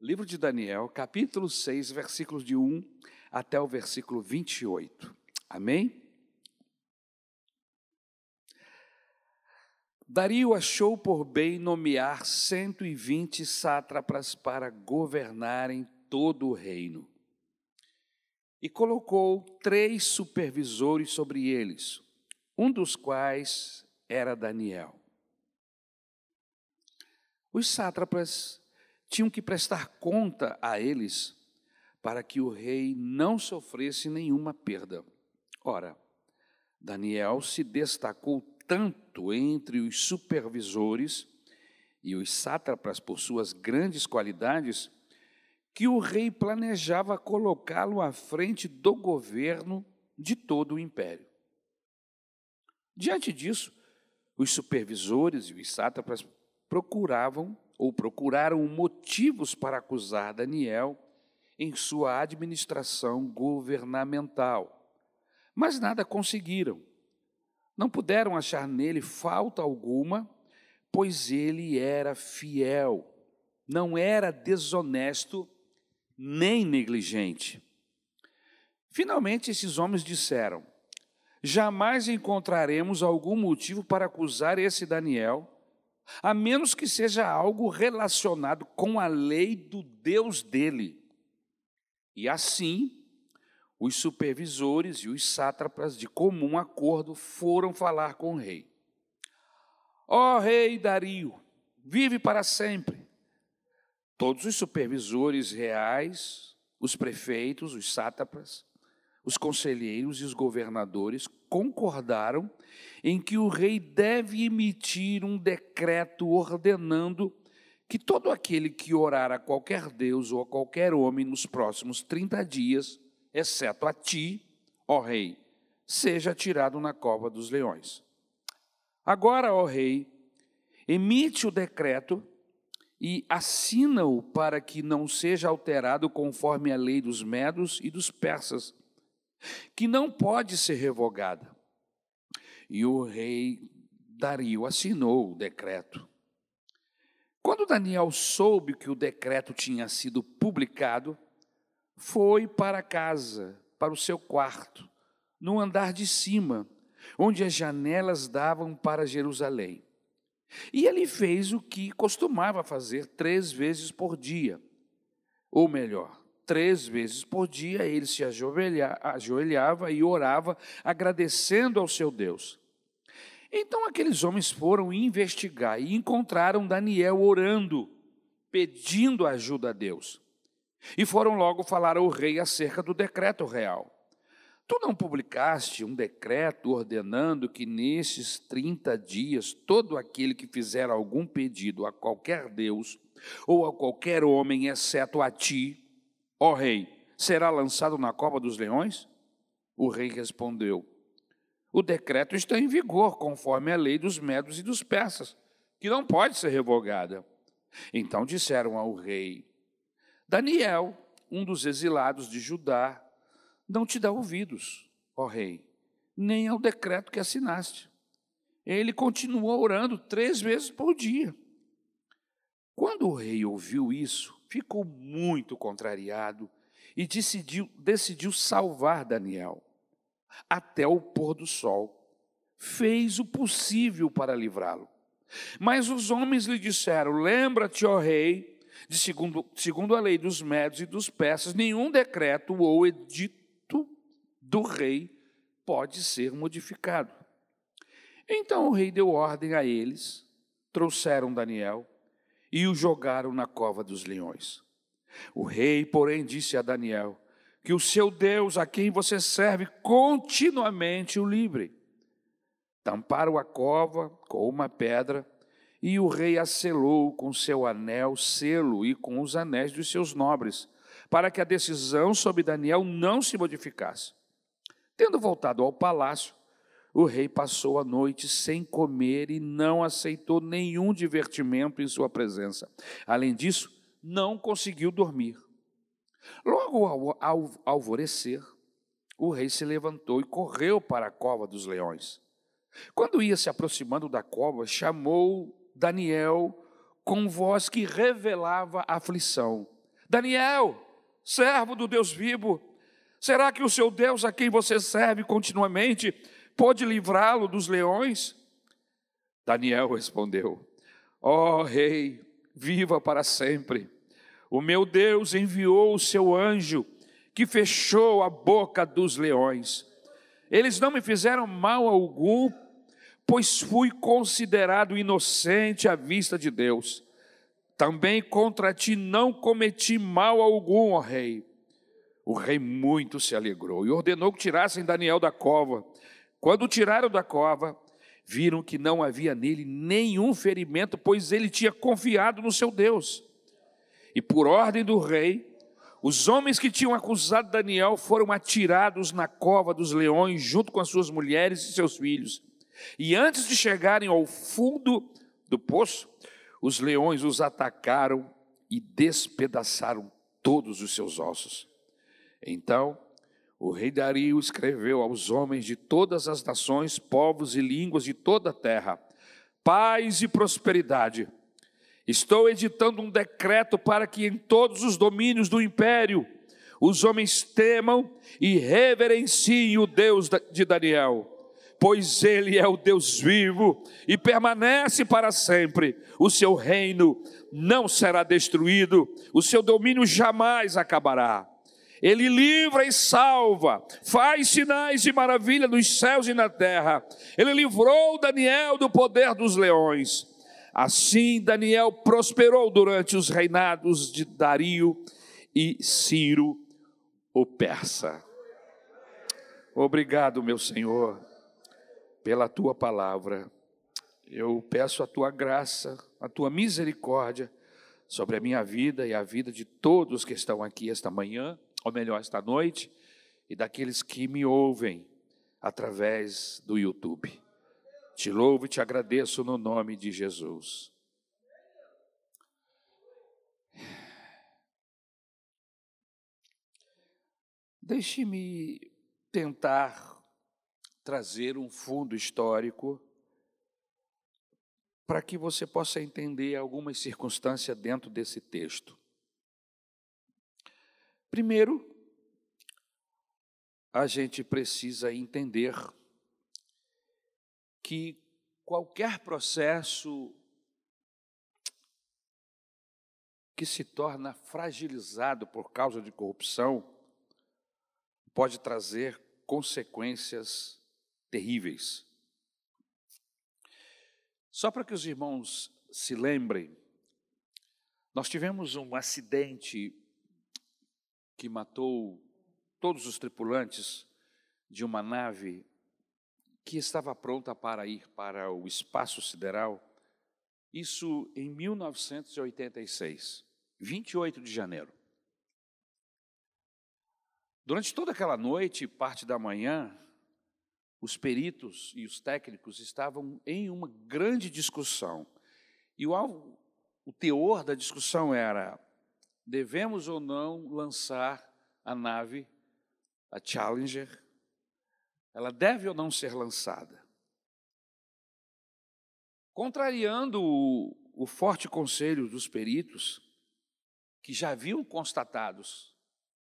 Livro de Daniel, capítulo 6, versículos de 1 até o versículo 28. Amém? Dario achou por bem nomear 120 sátrapas para governarem todo o reino. E colocou três supervisores sobre eles, um dos quais era Daniel. Os sátrapas tinham que prestar conta a eles para que o rei não sofresse nenhuma perda. Ora, Daniel se destacou tanto entre os supervisores e os sátrapas por suas grandes qualidades, que o rei planejava colocá-lo à frente do governo de todo o império. Diante disso, os supervisores e os sátrapas procuravam ou procuraram motivos para acusar Daniel em sua administração governamental, mas nada conseguiram. Não puderam achar nele falta alguma, pois ele era fiel, não era desonesto nem negligente. Finalmente, esses homens disseram: Jamais encontraremos algum motivo para acusar esse Daniel a menos que seja algo relacionado com a lei do Deus dele. E assim, os supervisores e os sátrapas, de comum acordo, foram falar com o rei. Ó oh, rei Dario, vive para sempre. Todos os supervisores reais, os prefeitos, os sátrapas, os conselheiros e os governadores concordaram em que o rei deve emitir um decreto ordenando que todo aquele que orar a qualquer Deus ou a qualquer homem nos próximos 30 dias, exceto a ti, ó rei, seja tirado na cova dos leões. Agora, ó rei, emite o decreto e assina-o para que não seja alterado conforme a lei dos medos e dos persas, que não pode ser revogada. E o rei Dario assinou o decreto. Quando Daniel soube que o decreto tinha sido publicado, foi para casa, para o seu quarto, no andar de cima, onde as janelas davam para Jerusalém. E ele fez o que costumava fazer três vezes por dia. Ou melhor, três vezes por dia ele se ajoelhava e orava, agradecendo ao seu Deus. Então aqueles homens foram investigar e encontraram Daniel orando, pedindo ajuda a Deus. E foram logo falar ao rei acerca do decreto real. Tu não publicaste um decreto ordenando que nesses 30 dias todo aquele que fizer algum pedido a qualquer Deus ou a qualquer homem, exceto a ti, ó rei, será lançado na cova dos leões? O rei respondeu: o decreto está em vigor, conforme a lei dos medos e dos persas, que não pode ser revogada. Então disseram ao rei: Daniel, um dos exilados de Judá, não te dá ouvidos, ó rei, nem ao decreto que assinaste. Ele continuou orando três vezes por dia. Quando o rei ouviu isso, ficou muito contrariado e decidiu, decidiu salvar Daniel até o pôr do sol. Fez o possível para livrá-lo. Mas os homens lhe disseram: Lembra-te, ó rei, de segundo, segundo a lei dos médios e dos persas, nenhum decreto ou edito do rei pode ser modificado. Então o rei deu ordem a eles, trouxeram Daniel e o jogaram na cova dos leões. O rei, porém, disse a Daniel: que o seu Deus, a quem você serve, continuamente o livre. Tamparam a cova com uma pedra, e o rei a selou com seu anel, selo e com os anéis dos seus nobres, para que a decisão sobre Daniel não se modificasse. Tendo voltado ao palácio, o rei passou a noite sem comer e não aceitou nenhum divertimento em sua presença. Além disso, não conseguiu dormir. Logo ao, alvorecer, o rei se levantou e correu para a cova dos leões. Quando ia se aproximando da cova, chamou Daniel com voz que revelava aflição. Daniel, servo do Deus vivo, será que o seu Deus a quem você serve continuamente pode livrá-lo dos leões? Daniel respondeu: Ó oh, rei, viva para sempre. O meu Deus enviou o seu anjo que fechou a boca dos leões. Eles não me fizeram mal algum, pois fui considerado inocente à vista de Deus. Também contra ti não cometi mal algum, ó rei. O rei muito se alegrou e ordenou que tirassem Daniel da cova. Quando o tiraram da cova, viram que não havia nele nenhum ferimento, pois ele tinha confiado no seu Deus. E por ordem do rei, os homens que tinham acusado Daniel foram atirados na cova dos leões, junto com as suas mulheres e seus filhos. E antes de chegarem ao fundo do poço, os leões os atacaram e despedaçaram todos os seus ossos. Então, o rei Dario escreveu aos homens de todas as nações, povos e línguas de toda a terra: paz e prosperidade. Estou editando um decreto para que em todos os domínios do império os homens temam e reverenciem o Deus de Daniel pois Ele é o Deus vivo e permanece para sempre. O seu reino não será destruído, o seu domínio jamais acabará. Ele livra e salva, faz sinais de maravilha nos céus e na terra. Ele livrou Daniel do poder dos leões. Assim, Daniel prosperou durante os reinados de Dario e Ciro, o persa. Obrigado, meu Senhor pela tua palavra. Eu peço a tua graça, a tua misericórdia sobre a minha vida e a vida de todos que estão aqui esta manhã, ou melhor, esta noite, e daqueles que me ouvem através do YouTube. Te louvo e te agradeço no nome de Jesus. Deixe-me tentar trazer um fundo histórico para que você possa entender algumas circunstâncias dentro desse texto. Primeiro, a gente precisa entender que qualquer processo que se torna fragilizado por causa de corrupção pode trazer consequências terríveis. Só para que os irmãos se lembrem, nós tivemos um acidente que matou todos os tripulantes de uma nave que estava pronta para ir para o espaço sideral, isso em 1986, 28 de janeiro. Durante toda aquela noite, parte da manhã, os peritos e os técnicos estavam em uma grande discussão. E o, o teor da discussão era: devemos ou não lançar a nave, a Challenger? Ela deve ou não ser lançada? Contrariando o, o forte conselho dos peritos, que já haviam constatados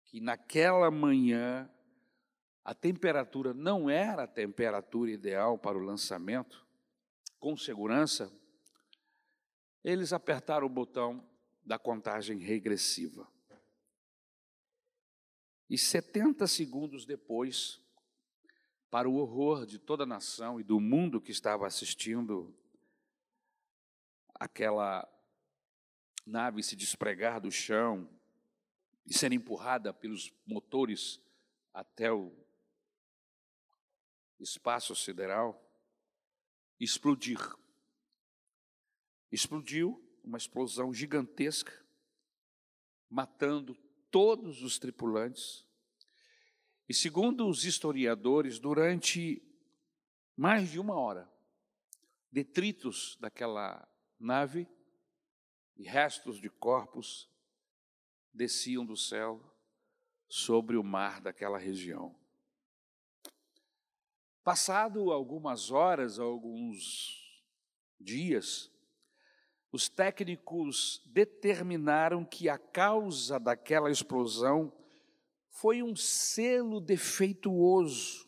que naquela manhã a temperatura não era a temperatura ideal para o lançamento, com segurança, eles apertaram o botão da contagem regressiva. E 70 segundos depois, para o horror de toda a nação e do mundo que estava assistindo aquela nave se despregar do chão e ser empurrada pelos motores até o espaço sideral, explodir. Explodiu uma explosão gigantesca, matando todos os tripulantes. E segundo os historiadores, durante mais de uma hora, detritos daquela nave e restos de corpos desciam do céu sobre o mar daquela região. Passado algumas horas, alguns dias, os técnicos determinaram que a causa daquela explosão foi um selo defeituoso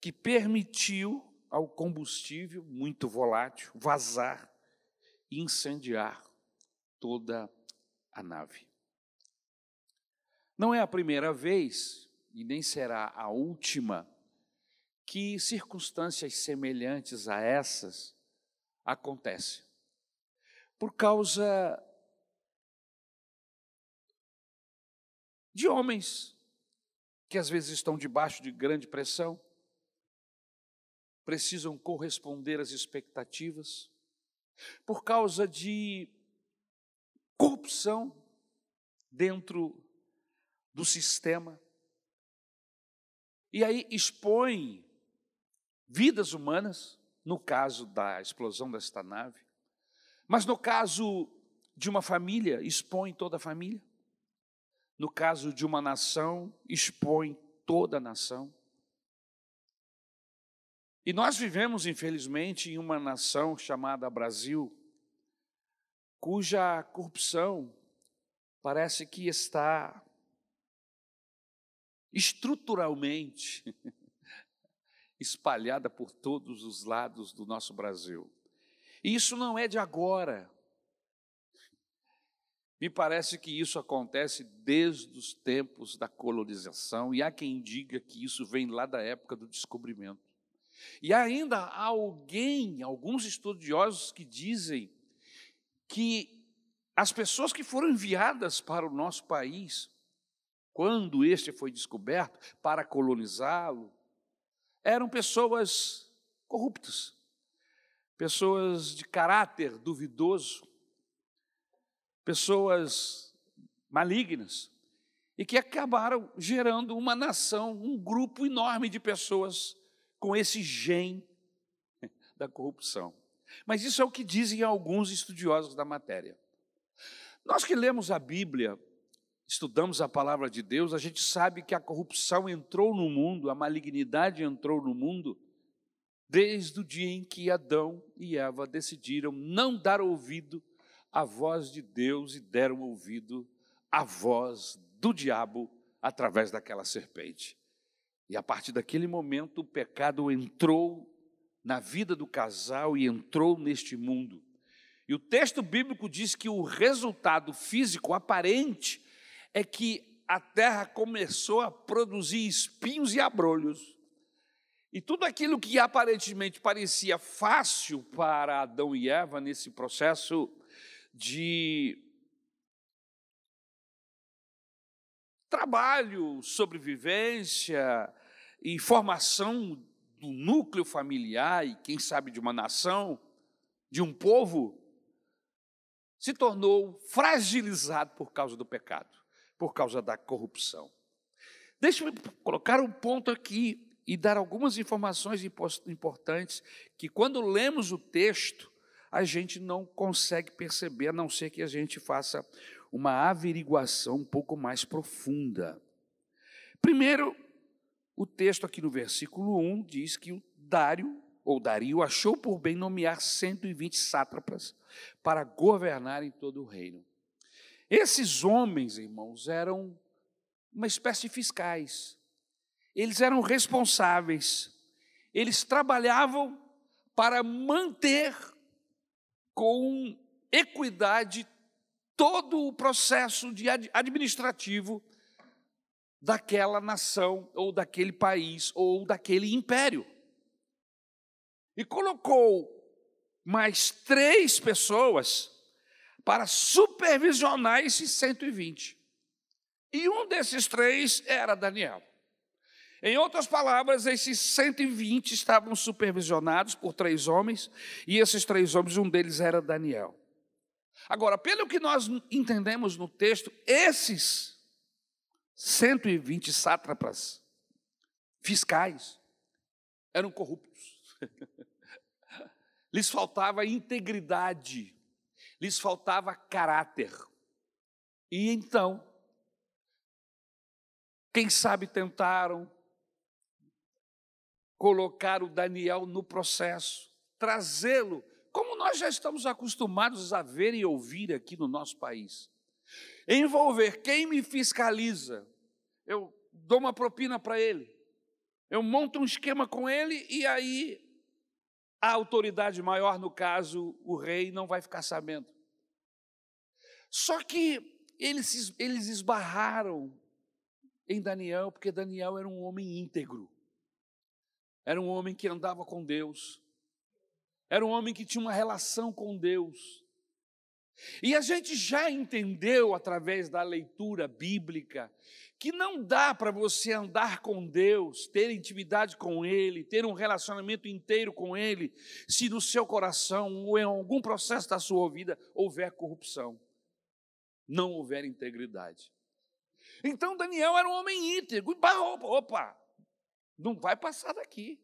que permitiu ao combustível muito volátil vazar e incendiar toda a nave. Não é a primeira vez e nem será a última que circunstâncias semelhantes a essas acontecem por causa de homens que às vezes estão debaixo de grande pressão, precisam corresponder às expectativas, por causa de corrupção dentro do sistema, e aí expõe vidas humanas, no caso da explosão desta nave, mas no caso de uma família, expõe toda a família. No caso de uma nação, expõe toda a nação. E nós vivemos, infelizmente, em uma nação chamada Brasil, cuja corrupção parece que está estruturalmente espalhada por todos os lados do nosso Brasil. E isso não é de agora. Me parece que isso acontece desde os tempos da colonização, e há quem diga que isso vem lá da época do descobrimento. E ainda há alguém, alguns estudiosos que dizem que as pessoas que foram enviadas para o nosso país, quando este foi descoberto, para colonizá-lo, eram pessoas corruptas pessoas de caráter duvidoso, pessoas malignas, e que acabaram gerando uma nação, um grupo enorme de pessoas com esse gene da corrupção. Mas isso é o que dizem alguns estudiosos da matéria. Nós que lemos a Bíblia, estudamos a palavra de Deus, a gente sabe que a corrupção entrou no mundo, a malignidade entrou no mundo desde o dia em que Adão e Eva decidiram não dar ouvido à voz de Deus e deram ouvido à voz do diabo através daquela serpente. E a partir daquele momento o pecado entrou na vida do casal e entrou neste mundo. E o texto bíblico diz que o resultado físico aparente é que a terra começou a produzir espinhos e abrolhos. E tudo aquilo que aparentemente parecia fácil para Adão e Eva nesse processo de trabalho, sobrevivência e formação do núcleo familiar e, quem sabe, de uma nação, de um povo, se tornou fragilizado por causa do pecado, por causa da corrupção. Deixa-me colocar um ponto aqui e dar algumas informações importantes que, quando lemos o texto, a gente não consegue perceber, a não ser que a gente faça uma averiguação um pouco mais profunda. Primeiro, o texto aqui no versículo 1 diz que o Dário, ou Dario, achou por bem nomear 120 sátrapas para governar em todo o reino. Esses homens, irmãos, eram uma espécie de fiscais eles eram responsáveis, eles trabalhavam para manter com equidade todo o processo de administrativo daquela nação ou daquele país ou daquele império. E colocou mais três pessoas para supervisionar esses 120. E um desses três era Daniel. Em outras palavras, esses 120 estavam supervisionados por três homens, e esses três homens, um deles era Daniel. Agora, pelo que nós entendemos no texto, esses 120 sátrapas fiscais eram corruptos. lhes faltava integridade, lhes faltava caráter. E então, quem sabe tentaram colocar o Daniel no processo, trazê-lo como nós já estamos acostumados a ver e ouvir aqui no nosso país, envolver quem me fiscaliza, eu dou uma propina para ele, eu monto um esquema com ele e aí a autoridade maior, no caso, o rei, não vai ficar sabendo. Só que eles, eles esbarraram em Daniel, porque Daniel era um homem íntegro, era um homem que andava com Deus, era um homem que tinha uma relação com Deus. E a gente já entendeu através da leitura bíblica que não dá para você andar com Deus, ter intimidade com Ele, ter um relacionamento inteiro com Ele, se no seu coração ou em algum processo da sua vida houver corrupção, não houver integridade. Então Daniel era um homem íntegro, opa, opa, não vai passar daqui.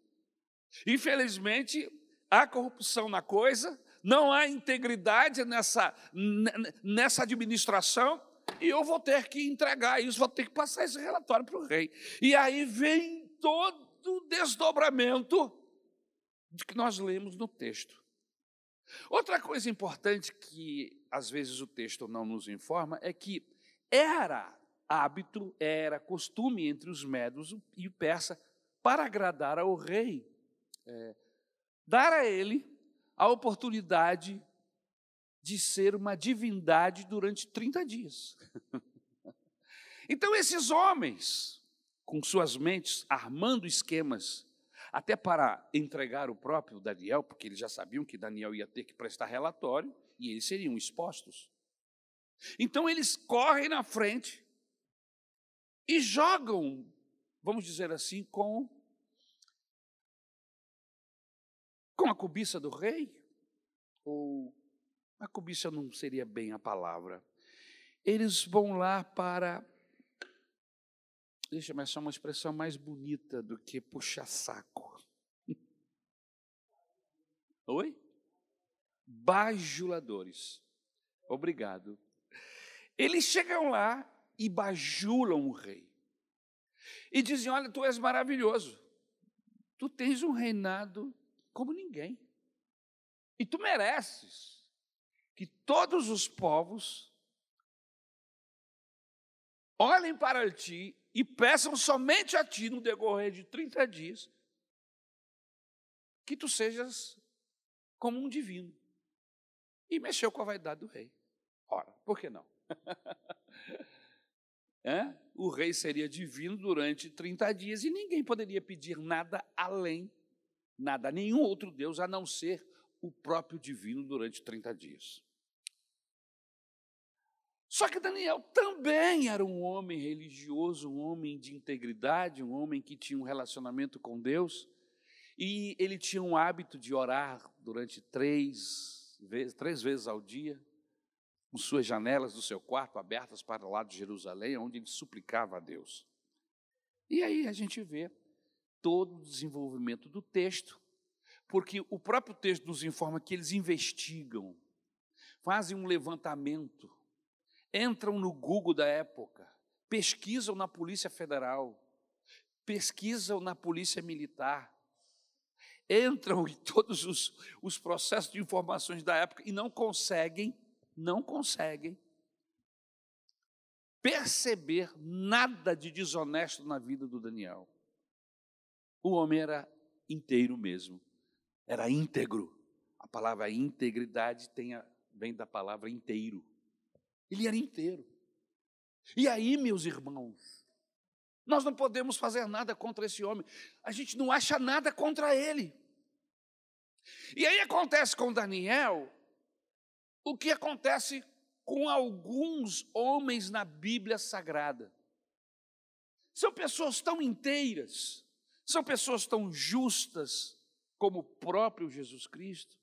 Infelizmente, há corrupção na coisa, não há integridade nessa, nessa administração, e eu vou ter que entregar isso, vou ter que passar esse relatório para o rei. E aí vem todo o desdobramento de que nós lemos no texto. Outra coisa importante que às vezes o texto não nos informa é que era hábito, era costume entre os medos e o persa para agradar ao rei, é, dar a ele a oportunidade de ser uma divindade durante 30 dias. então, esses homens, com suas mentes armando esquemas, até para entregar o próprio Daniel, porque eles já sabiam que Daniel ia ter que prestar relatório e eles seriam expostos. Então, eles correm na frente e jogam, vamos dizer assim, com, com a cobiça do rei, ou a cobiça não seria bem a palavra. Eles vão lá para. Deixa eu achar uma expressão mais bonita do que puxar saco. Oi? Bajuladores. Obrigado. Eles chegam lá e bajulam o rei. E dizem: Olha, tu és maravilhoso. Tu tens um reinado como ninguém. E tu mereces que todos os povos olhem para ti e peçam somente a ti no decorrer de 30 dias que tu sejas como um divino. E mexeu com a vaidade do rei. Ora, por que não? é? O rei seria divino durante 30 dias e ninguém poderia pedir nada além, nada, nenhum outro Deus a não ser o próprio divino durante 30 dias. Só que Daniel também era um homem religioso, um homem de integridade, um homem que tinha um relacionamento com Deus, e ele tinha um hábito de orar durante três vezes, três vezes ao dia, com suas janelas do seu quarto abertas para o lado de Jerusalém, onde ele suplicava a Deus. E aí a gente vê todo o desenvolvimento do texto, porque o próprio texto nos informa que eles investigam, fazem um levantamento, entram no Google da época, pesquisam na Polícia Federal, pesquisam na Polícia Militar, entram em todos os, os processos de informações da época e não conseguem, não conseguem perceber nada de desonesto na vida do Daniel. O homem era inteiro mesmo, era íntegro. A palavra integridade a, vem da palavra inteiro. Ele era inteiro. E aí, meus irmãos, nós não podemos fazer nada contra esse homem. A gente não acha nada contra ele. E aí acontece com Daniel o que acontece com alguns homens na Bíblia Sagrada. São pessoas tão inteiras, são pessoas tão justas como o próprio Jesus Cristo,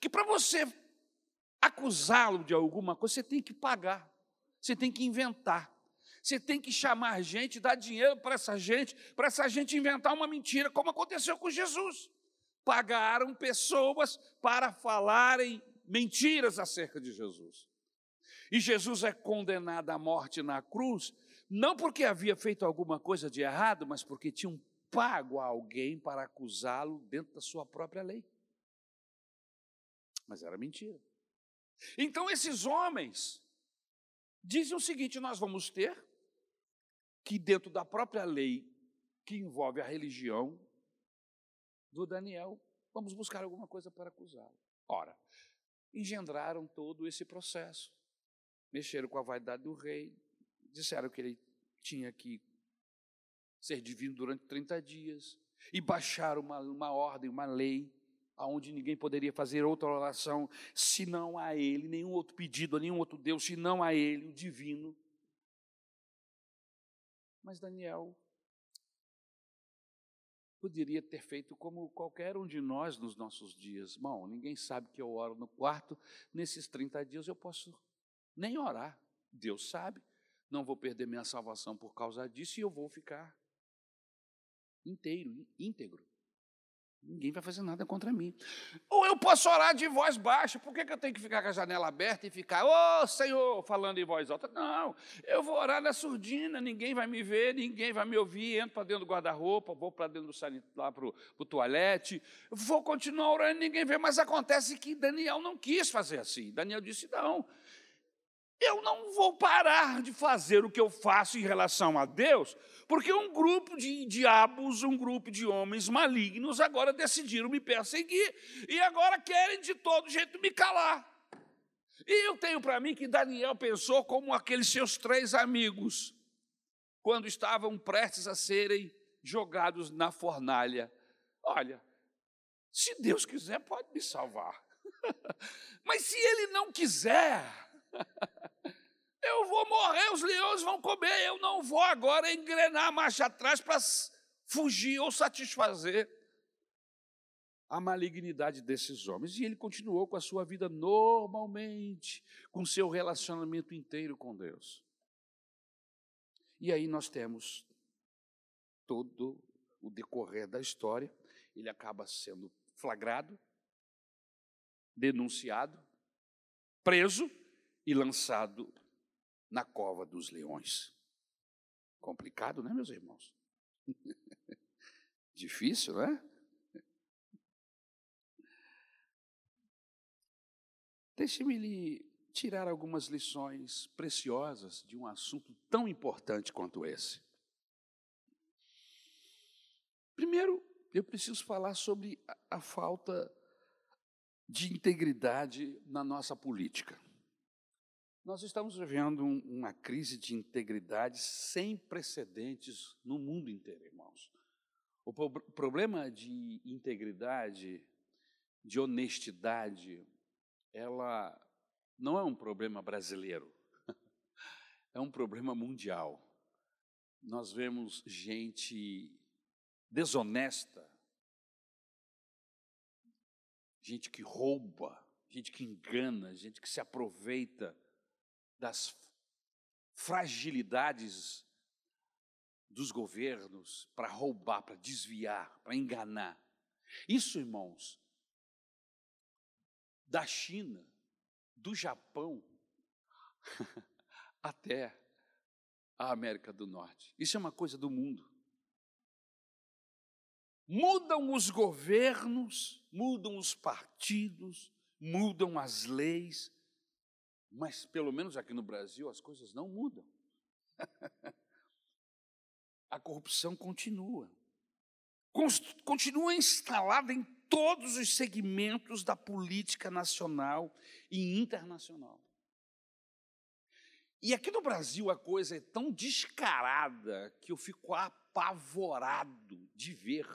que para você acusá-lo de alguma coisa, você tem que pagar, você tem que inventar. Você tem que chamar gente, dar dinheiro para essa gente, para essa gente inventar uma mentira, como aconteceu com Jesus. Pagaram pessoas para falarem mentiras acerca de Jesus. E Jesus é condenado à morte na cruz, não porque havia feito alguma coisa de errado, mas porque tinham pago a alguém para acusá-lo dentro da sua própria lei. Mas era mentira. Então esses homens dizem o seguinte: nós vamos ter que, dentro da própria lei que envolve a religião do Daniel, vamos buscar alguma coisa para acusá-lo. Ora, engendraram todo esse processo, mexeram com a vaidade do rei, disseram que ele tinha que ser divino durante 30 dias, e baixaram uma, uma ordem, uma lei, aonde ninguém poderia fazer outra oração senão a Ele, nenhum outro pedido a nenhum outro Deus senão a Ele, o divino. Mas Daniel poderia ter feito como qualquer um de nós nos nossos dias. Bom, ninguém sabe que eu oro no quarto, nesses 30 dias eu posso nem orar. Deus sabe, não vou perder minha salvação por causa disso e eu vou ficar inteiro, íntegro. Ninguém vai fazer nada contra mim. Ou eu posso orar de voz baixa. Por que, que eu tenho que ficar com a janela aberta e ficar, ô oh, Senhor, falando em voz alta? Não, eu vou orar na surdina, ninguém vai me ver, ninguém vai me ouvir. Entro para dentro do guarda-roupa, vou para dentro do sanitário, lá para o toalete, vou continuar orando, ninguém vê. Mas acontece que Daniel não quis fazer assim. Daniel disse: não, eu não vou parar de fazer o que eu faço em relação a Deus, porque um grupo de diabos, um grupo de homens malignos agora decidiram me perseguir e agora querem de todo jeito me calar. E eu tenho para mim que Daniel pensou como aqueles seus três amigos, quando estavam prestes a serem jogados na fornalha. Olha, se Deus quiser, pode me salvar. Mas se ele não quiser, eu vou morrer, os leões vão comer, eu não vou agora engrenar a marcha atrás para fugir ou satisfazer a malignidade desses homens. E ele continuou com a sua vida normalmente, com seu relacionamento inteiro com Deus. E aí nós temos todo o decorrer da história, ele acaba sendo flagrado, denunciado, preso e lançado na cova dos leões. Complicado, né, meus irmãos? Difícil, né? Deixe-me lhe tirar algumas lições preciosas de um assunto tão importante quanto esse. Primeiro, eu preciso falar sobre a, a falta de integridade na nossa política. Nós estamos vivendo um, uma crise de integridade sem precedentes no mundo inteiro, irmãos. O pro problema de integridade, de honestidade, ela não é um problema brasileiro, é um problema mundial. Nós vemos gente desonesta, gente que rouba, gente que engana, gente que se aproveita das fragilidades dos governos para roubar, para desviar, para enganar. Isso, irmãos, da China, do Japão, até a América do Norte. Isso é uma coisa do mundo. Mudam os governos, mudam os partidos, mudam as leis, mas, pelo menos aqui no Brasil, as coisas não mudam. a corrupção continua. Continua instalada em todos os segmentos da política nacional e internacional. E aqui no Brasil a coisa é tão descarada que eu fico apavorado de ver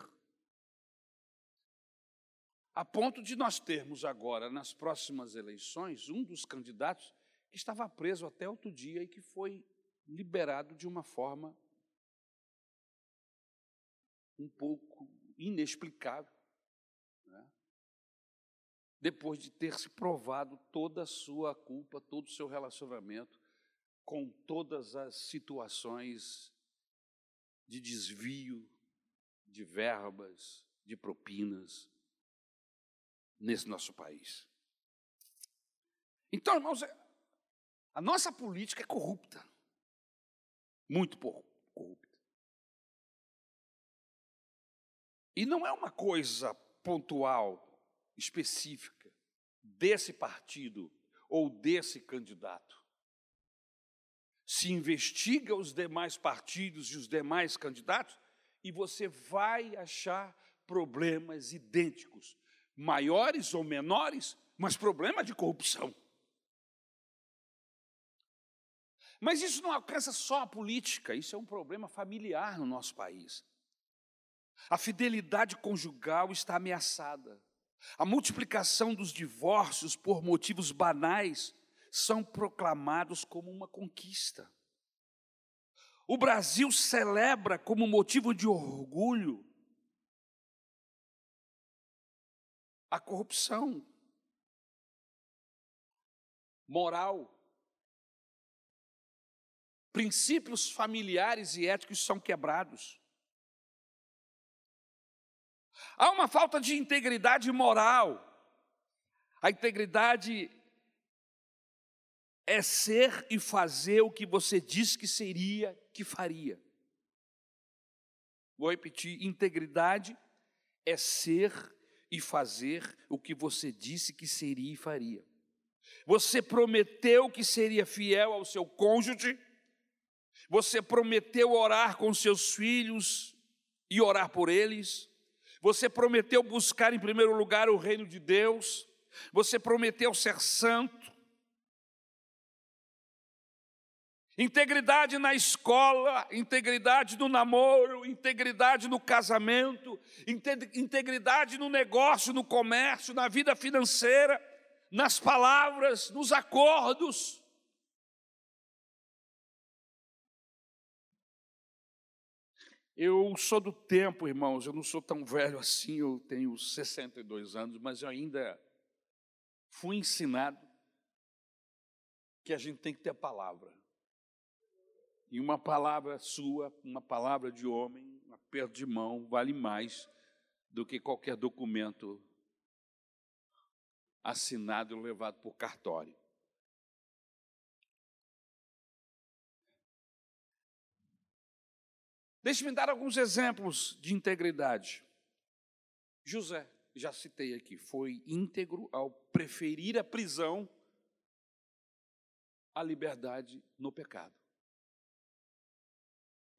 a ponto de nós termos agora, nas próximas eleições, um dos candidatos que estava preso até outro dia e que foi liberado de uma forma um pouco inexplicável, né? depois de ter se provado toda a sua culpa, todo o seu relacionamento com todas as situações de desvio de verbas, de propinas, nesse nosso país. Então, irmãos, é, a nossa política é corrupta. Muito corrupta. E não é uma coisa pontual, específica, desse partido ou desse candidato. Se investiga os demais partidos e os demais candidatos e você vai achar problemas idênticos, maiores ou menores, mas problema de corrupção. Mas isso não alcança só a política, isso é um problema familiar no nosso país. A fidelidade conjugal está ameaçada. A multiplicação dos divórcios por motivos banais são proclamados como uma conquista. O Brasil celebra como motivo de orgulho a corrupção moral. Princípios familiares e éticos são quebrados. Há uma falta de integridade moral. A integridade é ser e fazer o que você disse que seria, que faria. Vou repetir: integridade é ser e fazer o que você disse que seria e faria. Você prometeu que seria fiel ao seu cônjuge, você prometeu orar com seus filhos e orar por eles, você prometeu buscar em primeiro lugar o reino de Deus, você prometeu ser santo. Integridade na escola, integridade no namoro, integridade no casamento, integridade no negócio, no comércio, na vida financeira, nas palavras, nos acordos. Eu sou do tempo, irmãos, eu não sou tão velho assim, eu tenho 62 anos, mas eu ainda fui ensinado que a gente tem que ter palavra. E uma palavra sua, uma palavra de homem, um aperto de mão, vale mais do que qualquer documento assinado e levado por cartório. Deixe-me dar alguns exemplos de integridade. José, já citei aqui, foi íntegro ao preferir a prisão à liberdade no pecado.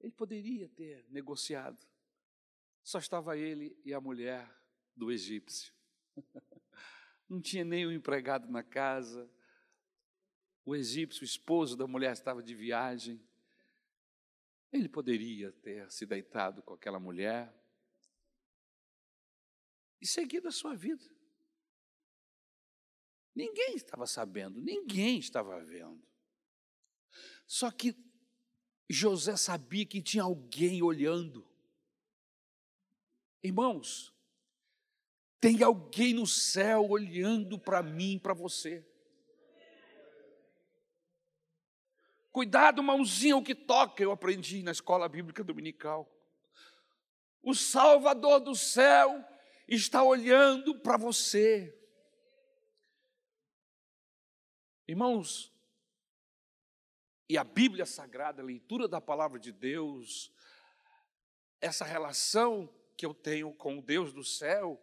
Ele poderia ter negociado, só estava ele e a mulher do egípcio. Não tinha nem um empregado na casa. O egípcio, o esposo da mulher, estava de viagem. Ele poderia ter se deitado com aquela mulher e seguido a sua vida. Ninguém estava sabendo, ninguém estava vendo. Só que José sabia que tinha alguém olhando. Irmãos, tem alguém no céu olhando para mim, para você. Cuidado, mãozinha, o que toca, eu aprendi na escola bíblica dominical. O Salvador do céu está olhando para você. Irmãos, e a Bíblia Sagrada, a leitura da palavra de Deus, essa relação que eu tenho com o Deus do céu,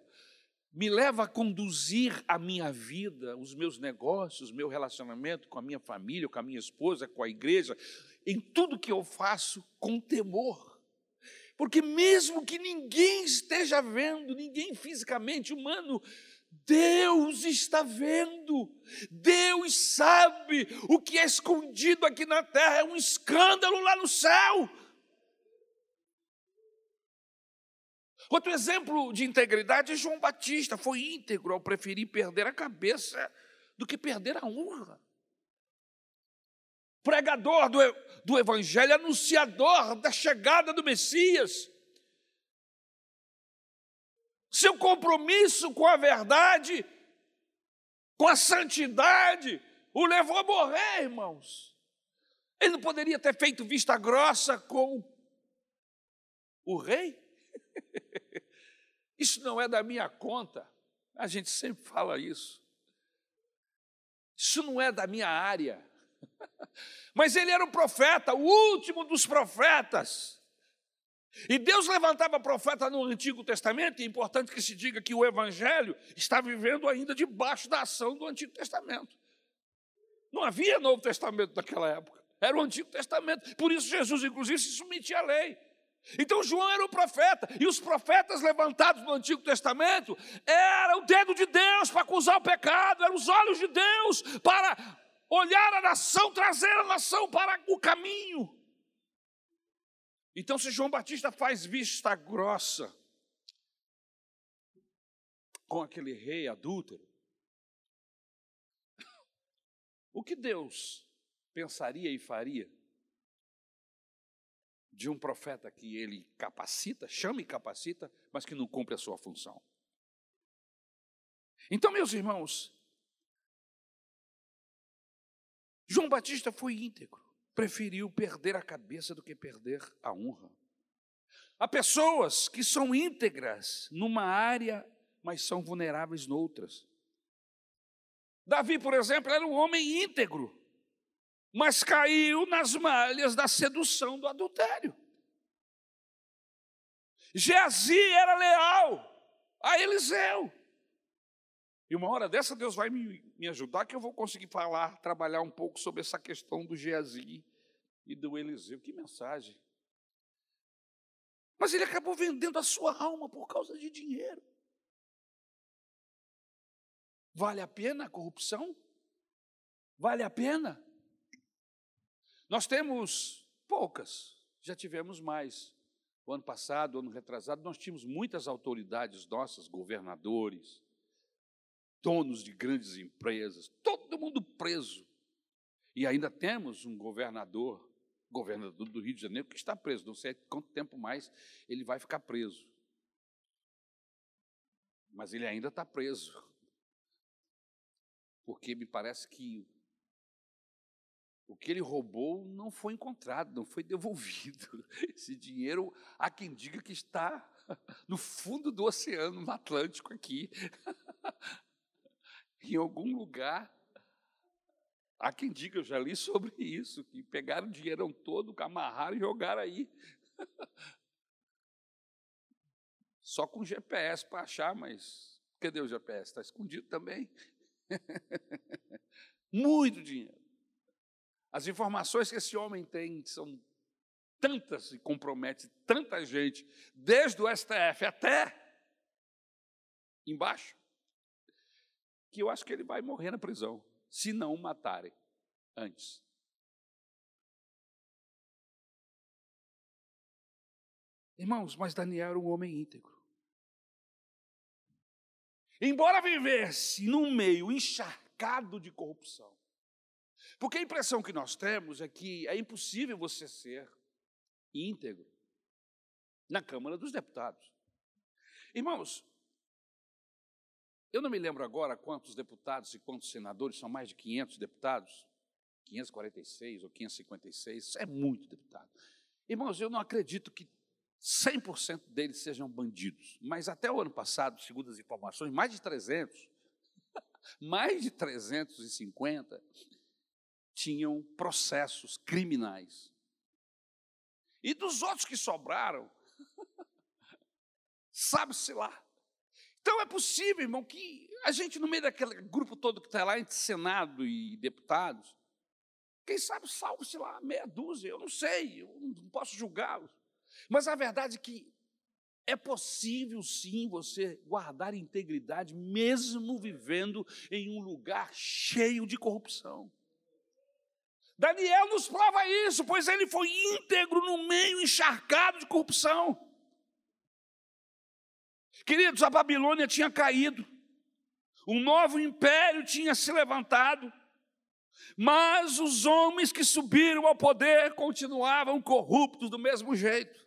me leva a conduzir a minha vida, os meus negócios, meu relacionamento com a minha família, com a minha esposa, com a igreja, em tudo que eu faço com temor. Porque mesmo que ninguém esteja vendo, ninguém fisicamente humano, Deus está vendo, Deus sabe o que é escondido aqui na terra, é um escândalo lá no céu. Outro exemplo de integridade é João Batista, foi íntegro ao preferir perder a cabeça do que perder a honra. Pregador do, do Evangelho, anunciador da chegada do Messias. Seu compromisso com a verdade, com a santidade, o levou a morrer, irmãos. Ele não poderia ter feito vista grossa com o rei? Isso não é da minha conta. A gente sempre fala isso. Isso não é da minha área. Mas ele era um profeta, o último dos profetas. E Deus levantava profeta no Antigo Testamento, e é importante que se diga que o Evangelho está vivendo ainda debaixo da ação do Antigo Testamento. Não havia Novo Testamento naquela época, era o Antigo Testamento. Por isso, Jesus, inclusive, se submetia à lei. Então, João era o profeta, e os profetas levantados no Antigo Testamento era o dedo de Deus para acusar o pecado, eram os olhos de Deus para olhar a nação, trazer a nação para o caminho. Então, se João Batista faz vista grossa com aquele rei adúltero, o que Deus pensaria e faria de um profeta que ele capacita, chama e capacita, mas que não cumpre a sua função? Então, meus irmãos, João Batista foi íntegro preferiu perder a cabeça do que perder a honra. Há pessoas que são íntegras numa área, mas são vulneráveis noutras. Davi, por exemplo, era um homem íntegro, mas caiu nas malhas da sedução do adultério. Geazi era leal a Eliseu. E uma hora dessa Deus vai me, me ajudar que eu vou conseguir falar, trabalhar um pouco sobre essa questão do Geazi e do Eliseu. Que mensagem! Mas ele acabou vendendo a sua alma por causa de dinheiro. Vale a pena a corrupção? Vale a pena? Nós temos poucas, já tivemos mais. O ano passado, o ano retrasado, nós tínhamos muitas autoridades nossas, governadores, donos de grandes empresas, todo mundo preso. E ainda temos um governador governador do Rio de Janeiro, que está preso. Não sei quanto tempo mais ele vai ficar preso. Mas ele ainda está preso. Porque me parece que o que ele roubou não foi encontrado, não foi devolvido. Esse dinheiro, há quem diga que está no fundo do oceano, no Atlântico aqui. em algum lugar Há quem diga, eu já li sobre isso, que pegaram o dinheirão todo, amarraram e jogaram aí. Só com GPS para achar, mas cadê o GPS? Está escondido também. Muito dinheiro. As informações que esse homem tem são tantas e compromete tanta gente, desde o STF até embaixo, que eu acho que ele vai morrer na prisão se não o matarem antes. Irmãos, mas Daniel era um homem íntegro. Embora vivesse num meio encharcado de corrupção, porque a impressão que nós temos é que é impossível você ser íntegro na Câmara dos Deputados. Irmãos, eu não me lembro agora quantos deputados e quantos senadores, são mais de 500 deputados, 546 ou 556, é muito deputado. Irmãos, eu não acredito que 100% deles sejam bandidos, mas até o ano passado, segundo as informações, mais de 300, mais de 350 tinham processos criminais. E dos outros que sobraram, sabe-se lá. Então é possível, irmão, que a gente, no meio daquele grupo todo que está lá, entre Senado e deputados, quem sabe salve-se lá meia dúzia, eu não sei, eu não posso julgá-los. Mas a verdade é que é possível sim você guardar integridade, mesmo vivendo em um lugar cheio de corrupção. Daniel nos prova isso, pois ele foi íntegro no meio encharcado de corrupção. Queridos, a Babilônia tinha caído, um novo império tinha se levantado, mas os homens que subiram ao poder continuavam corruptos do mesmo jeito.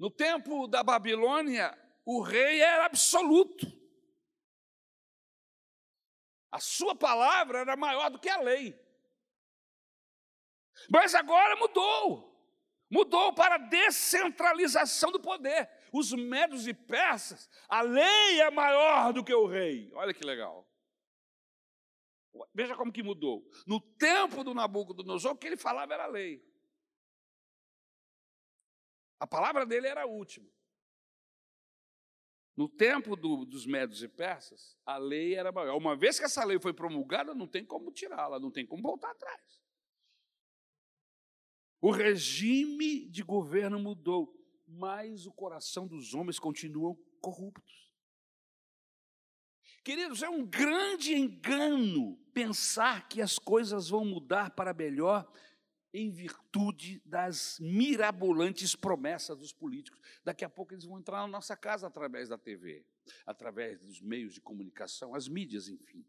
No tempo da Babilônia, o rei era absoluto. A sua palavra era maior do que a lei. Mas agora mudou. Mudou para a descentralização do poder. Os medos e persas, a lei é maior do que o rei. Olha que legal. Veja como que mudou. No tempo do Nabucodonosor, o que ele falava era lei. A palavra dele era a última. No tempo do, dos médios e persas, a lei era maior. Uma vez que essa lei foi promulgada, não tem como tirá-la, não tem como voltar atrás. O regime de governo mudou, mas o coração dos homens continua corruptos. Queridos, é um grande engano pensar que as coisas vão mudar para melhor em virtude das mirabolantes promessas dos políticos. Daqui a pouco eles vão entrar na nossa casa através da TV, através dos meios de comunicação, as mídias, enfim.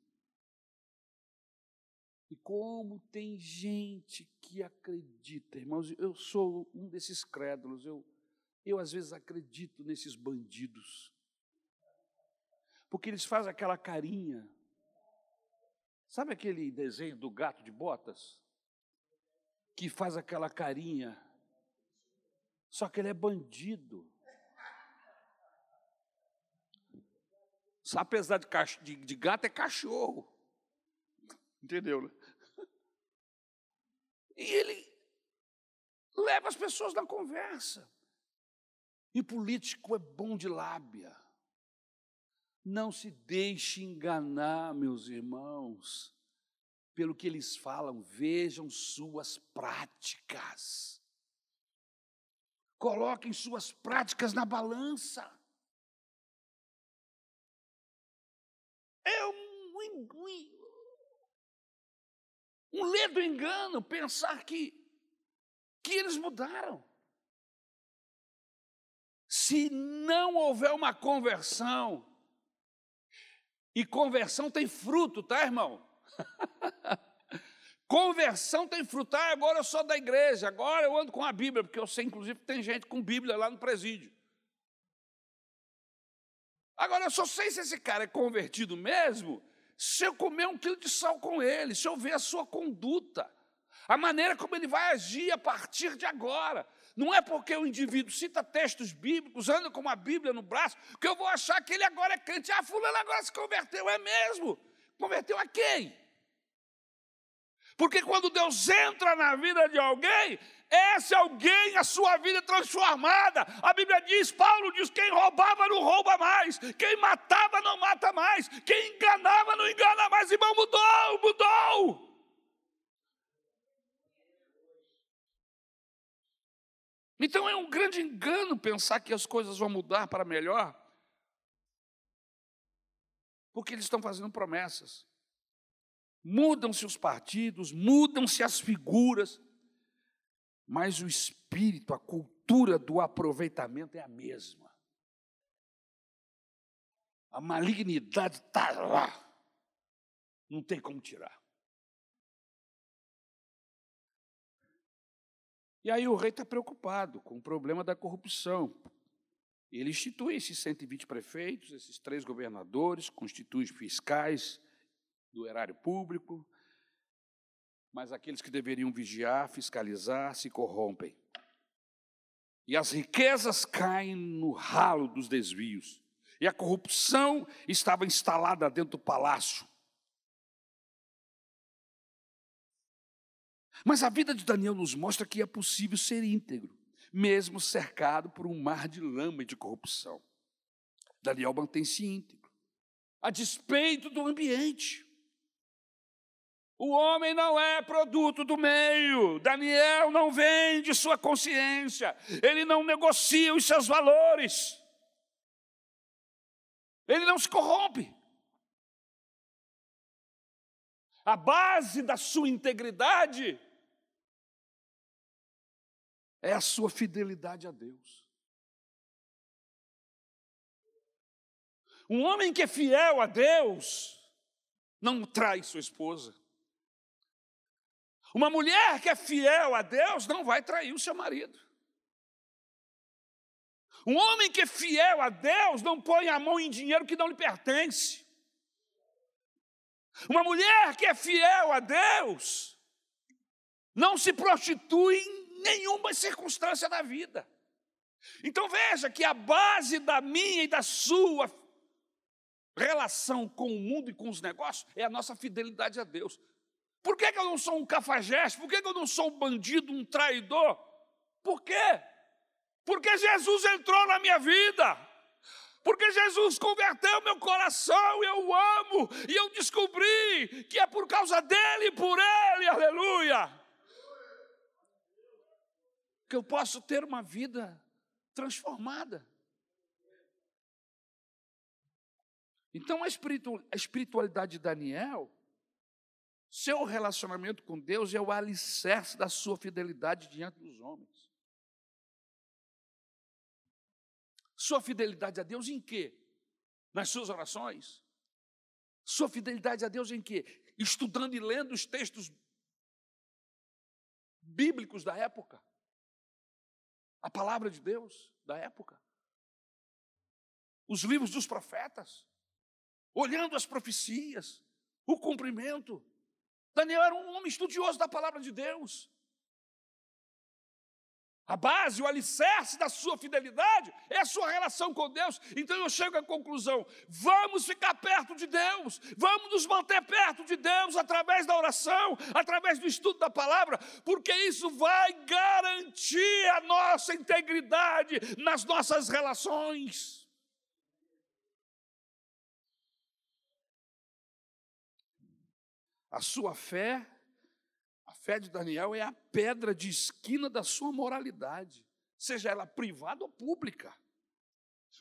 E como tem gente que acredita, irmãos, eu sou um desses crédulos, eu, eu às vezes acredito nesses bandidos, porque eles fazem aquela carinha. Sabe aquele desenho do gato de botas? que faz aquela carinha, só que ele é bandido. Apesar de, de, de gato, é cachorro. Entendeu? E ele leva as pessoas na conversa. E político é bom de lábia. Não se deixe enganar, meus irmãos pelo que eles falam, vejam suas práticas. Coloquem suas práticas na balança. É um, um, um ledo engano pensar que, que eles mudaram. Se não houver uma conversão, e conversão tem fruto, tá, irmão? Conversão tem fruto. Ah, agora eu sou da igreja, agora eu ando com a Bíblia, porque eu sei, inclusive, que tem gente com Bíblia lá no presídio. Agora, eu só sei se esse cara é convertido mesmo se eu comer um quilo de sal com ele, se eu ver a sua conduta, a maneira como ele vai agir a partir de agora. Não é porque o indivíduo cita textos bíblicos, anda com uma Bíblia no braço, que eu vou achar que ele agora é crente. Ah, fulano agora se converteu, é mesmo. Converteu a quem? Porque quando Deus entra na vida de alguém, esse alguém, a sua vida é transformada. A Bíblia diz, Paulo diz: quem roubava não rouba mais, quem matava não mata mais, quem enganava não engana mais. Irmão, mudou, mudou. Então é um grande engano pensar que as coisas vão mudar para melhor, porque eles estão fazendo promessas mudam-se os partidos, mudam-se as figuras, mas o espírito, a cultura do aproveitamento é a mesma. A malignidade está lá, não tem como tirar. E aí o rei está preocupado com o problema da corrupção. Ele institui esses 120 prefeitos, esses três governadores, constitui fiscais, do erário público, mas aqueles que deveriam vigiar, fiscalizar, se corrompem. E as riquezas caem no ralo dos desvios. E a corrupção estava instalada dentro do palácio. Mas a vida de Daniel nos mostra que é possível ser íntegro, mesmo cercado por um mar de lama e de corrupção. Daniel mantém-se íntegro, a despeito do ambiente. O homem não é produto do meio. Daniel não vende sua consciência. Ele não negocia os seus valores. Ele não se corrompe. A base da sua integridade é a sua fidelidade a Deus. Um homem que é fiel a Deus não trai sua esposa. Uma mulher que é fiel a Deus não vai trair o seu marido. Um homem que é fiel a Deus não põe a mão em dinheiro que não lhe pertence. Uma mulher que é fiel a Deus não se prostitui em nenhuma circunstância da vida. Então veja que a base da minha e da sua relação com o mundo e com os negócios é a nossa fidelidade a Deus. Por que, que eu não sou um cafajeste? Por que, que eu não sou um bandido, um traidor? Por quê? Porque Jesus entrou na minha vida. Porque Jesus converteu meu coração, e eu amo, e eu descobri que é por causa dele e por ele, aleluia, que eu posso ter uma vida transformada. Então a espiritualidade de Daniel, seu relacionamento com Deus é o alicerce da sua fidelidade diante dos homens. Sua fidelidade a Deus em quê? Nas suas orações? Sua fidelidade a Deus em quê? Estudando e lendo os textos bíblicos da época. A palavra de Deus da época. Os livros dos profetas olhando as profecias, o cumprimento. Daniel era um homem estudioso da palavra de Deus. A base, o alicerce da sua fidelidade é a sua relação com Deus. Então eu chego à conclusão: vamos ficar perto de Deus, vamos nos manter perto de Deus através da oração, através do estudo da palavra, porque isso vai garantir a nossa integridade nas nossas relações. A sua fé, a fé de Daniel é a pedra de esquina da sua moralidade, seja ela privada ou pública.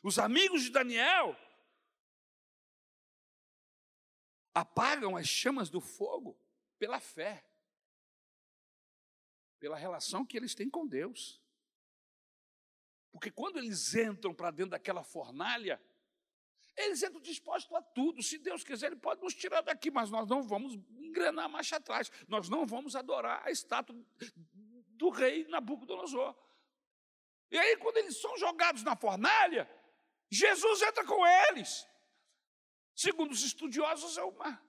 Os amigos de Daniel apagam as chamas do fogo pela fé, pela relação que eles têm com Deus. Porque quando eles entram para dentro daquela fornalha, eles entram dispostos a tudo. Se Deus quiser, Ele pode nos tirar daqui, mas nós não vamos engrenar a marcha atrás. Nós não vamos adorar a estátua do rei Nabucodonosor. E aí, quando eles são jogados na fornalha, Jesus entra com eles. Segundo os estudiosos, é uma,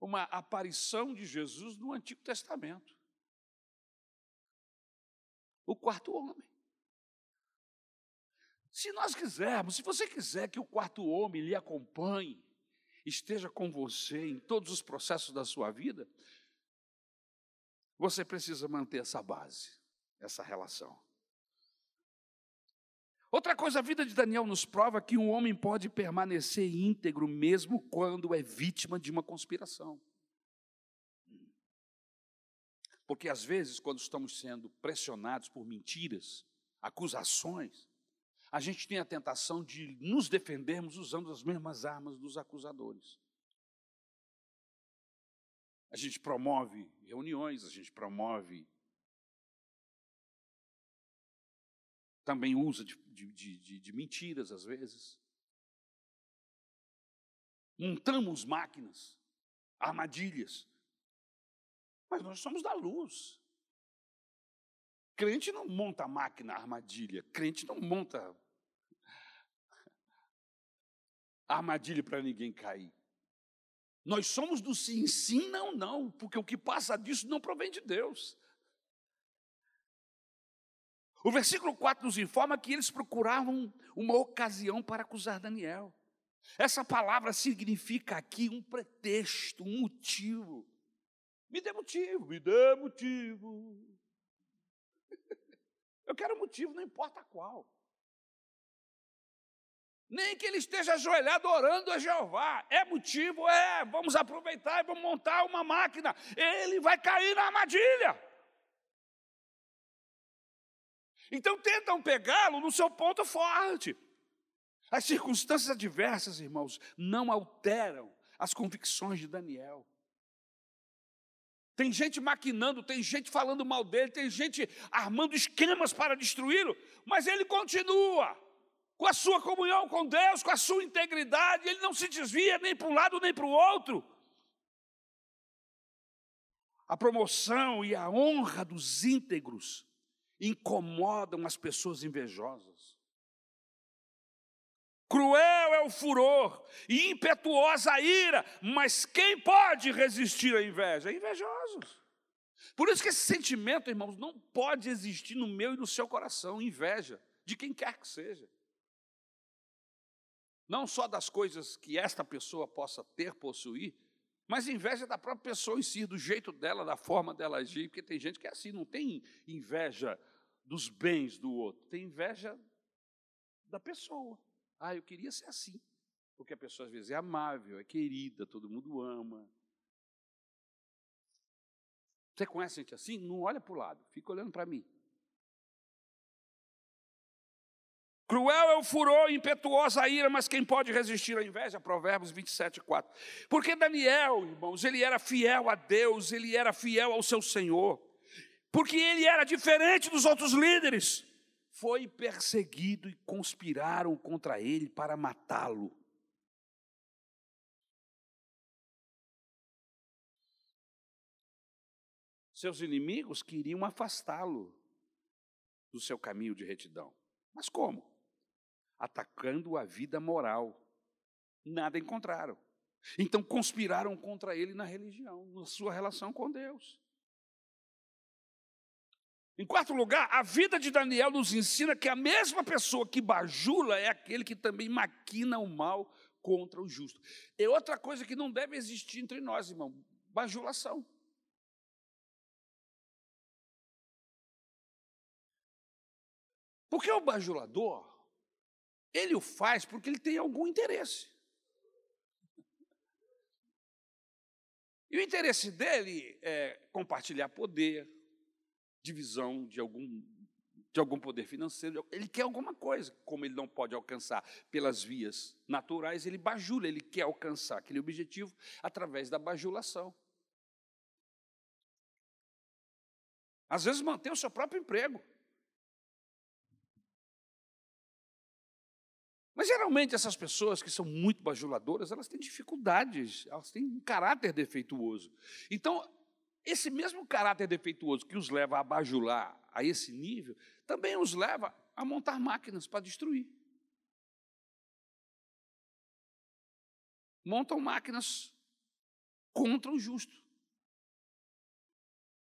uma aparição de Jesus no Antigo Testamento. O quarto homem. Se nós quisermos, se você quiser que o quarto homem lhe acompanhe, esteja com você em todos os processos da sua vida, você precisa manter essa base, essa relação. Outra coisa, a vida de Daniel nos prova que um homem pode permanecer íntegro mesmo quando é vítima de uma conspiração. Porque às vezes, quando estamos sendo pressionados por mentiras, acusações, a gente tem a tentação de nos defendermos usando as mesmas armas dos acusadores. A gente promove reuniões, a gente promove. Também usa de, de, de, de mentiras, às vezes. Montamos máquinas, armadilhas. Mas nós somos da luz. Crente não monta máquina, armadilha. Crente não monta armadilha para ninguém cair. Nós somos do sim, sim, não, não, porque o que passa disso não provém de Deus. O versículo 4 nos informa que eles procuravam uma ocasião para acusar Daniel. Essa palavra significa aqui um pretexto, um motivo. Me dê motivo, me dê motivo. Eu quero motivo, não importa qual. Nem que ele esteja ajoelhado orando a Jeová. É motivo, é. Vamos aproveitar e vamos montar uma máquina. Ele vai cair na armadilha. Então tentam pegá-lo no seu ponto forte. As circunstâncias adversas, irmãos, não alteram as convicções de Daniel. Tem gente maquinando, tem gente falando mal dele, tem gente armando esquemas para destruí-lo, mas ele continua com a sua comunhão com Deus, com a sua integridade, ele não se desvia nem para um lado nem para o outro. A promoção e a honra dos íntegros incomodam as pessoas invejosas. Cruel é o furor e impetuosa a ira, mas quem pode resistir à inveja? Invejosos. Por isso que esse sentimento, irmãos, não pode existir no meu e no seu coração, inveja, de quem quer que seja. Não só das coisas que esta pessoa possa ter, possuir, mas inveja da própria pessoa em si, do jeito dela, da forma dela agir, porque tem gente que é assim, não tem inveja dos bens do outro, tem inveja da pessoa. Ah, eu queria ser assim, porque a pessoa às vezes é amável, é querida, todo mundo ama. Você conhece gente assim? Não olha para o lado, fica olhando para mim. Cruel é o furor, impetuosa a ira, mas quem pode resistir à inveja? Provérbios 27, 4. Porque Daniel, irmãos, ele era fiel a Deus, ele era fiel ao seu Senhor. Porque ele era diferente dos outros líderes. Foi perseguido e conspiraram contra ele para matá-lo. Seus inimigos queriam afastá-lo do seu caminho de retidão. Mas como? Atacando a vida moral. Nada encontraram. Então conspiraram contra ele na religião, na sua relação com Deus. Em quarto lugar, a vida de Daniel nos ensina que a mesma pessoa que bajula é aquele que também maquina o mal contra o justo. É outra coisa que não deve existir entre nós, irmão: bajulação. Porque o bajulador, ele o faz porque ele tem algum interesse. E o interesse dele é compartilhar poder, divisão de algum, de algum poder financeiro. Ele quer alguma coisa, como ele não pode alcançar pelas vias naturais, ele bajula, ele quer alcançar aquele objetivo através da bajulação. Às vezes mantém o seu próprio emprego. Mas geralmente essas pessoas que são muito bajuladoras, elas têm dificuldades, elas têm um caráter defeituoso. Então, esse mesmo caráter defeituoso que os leva a bajular a esse nível, também os leva a montar máquinas para destruir. Montam máquinas contra o justo.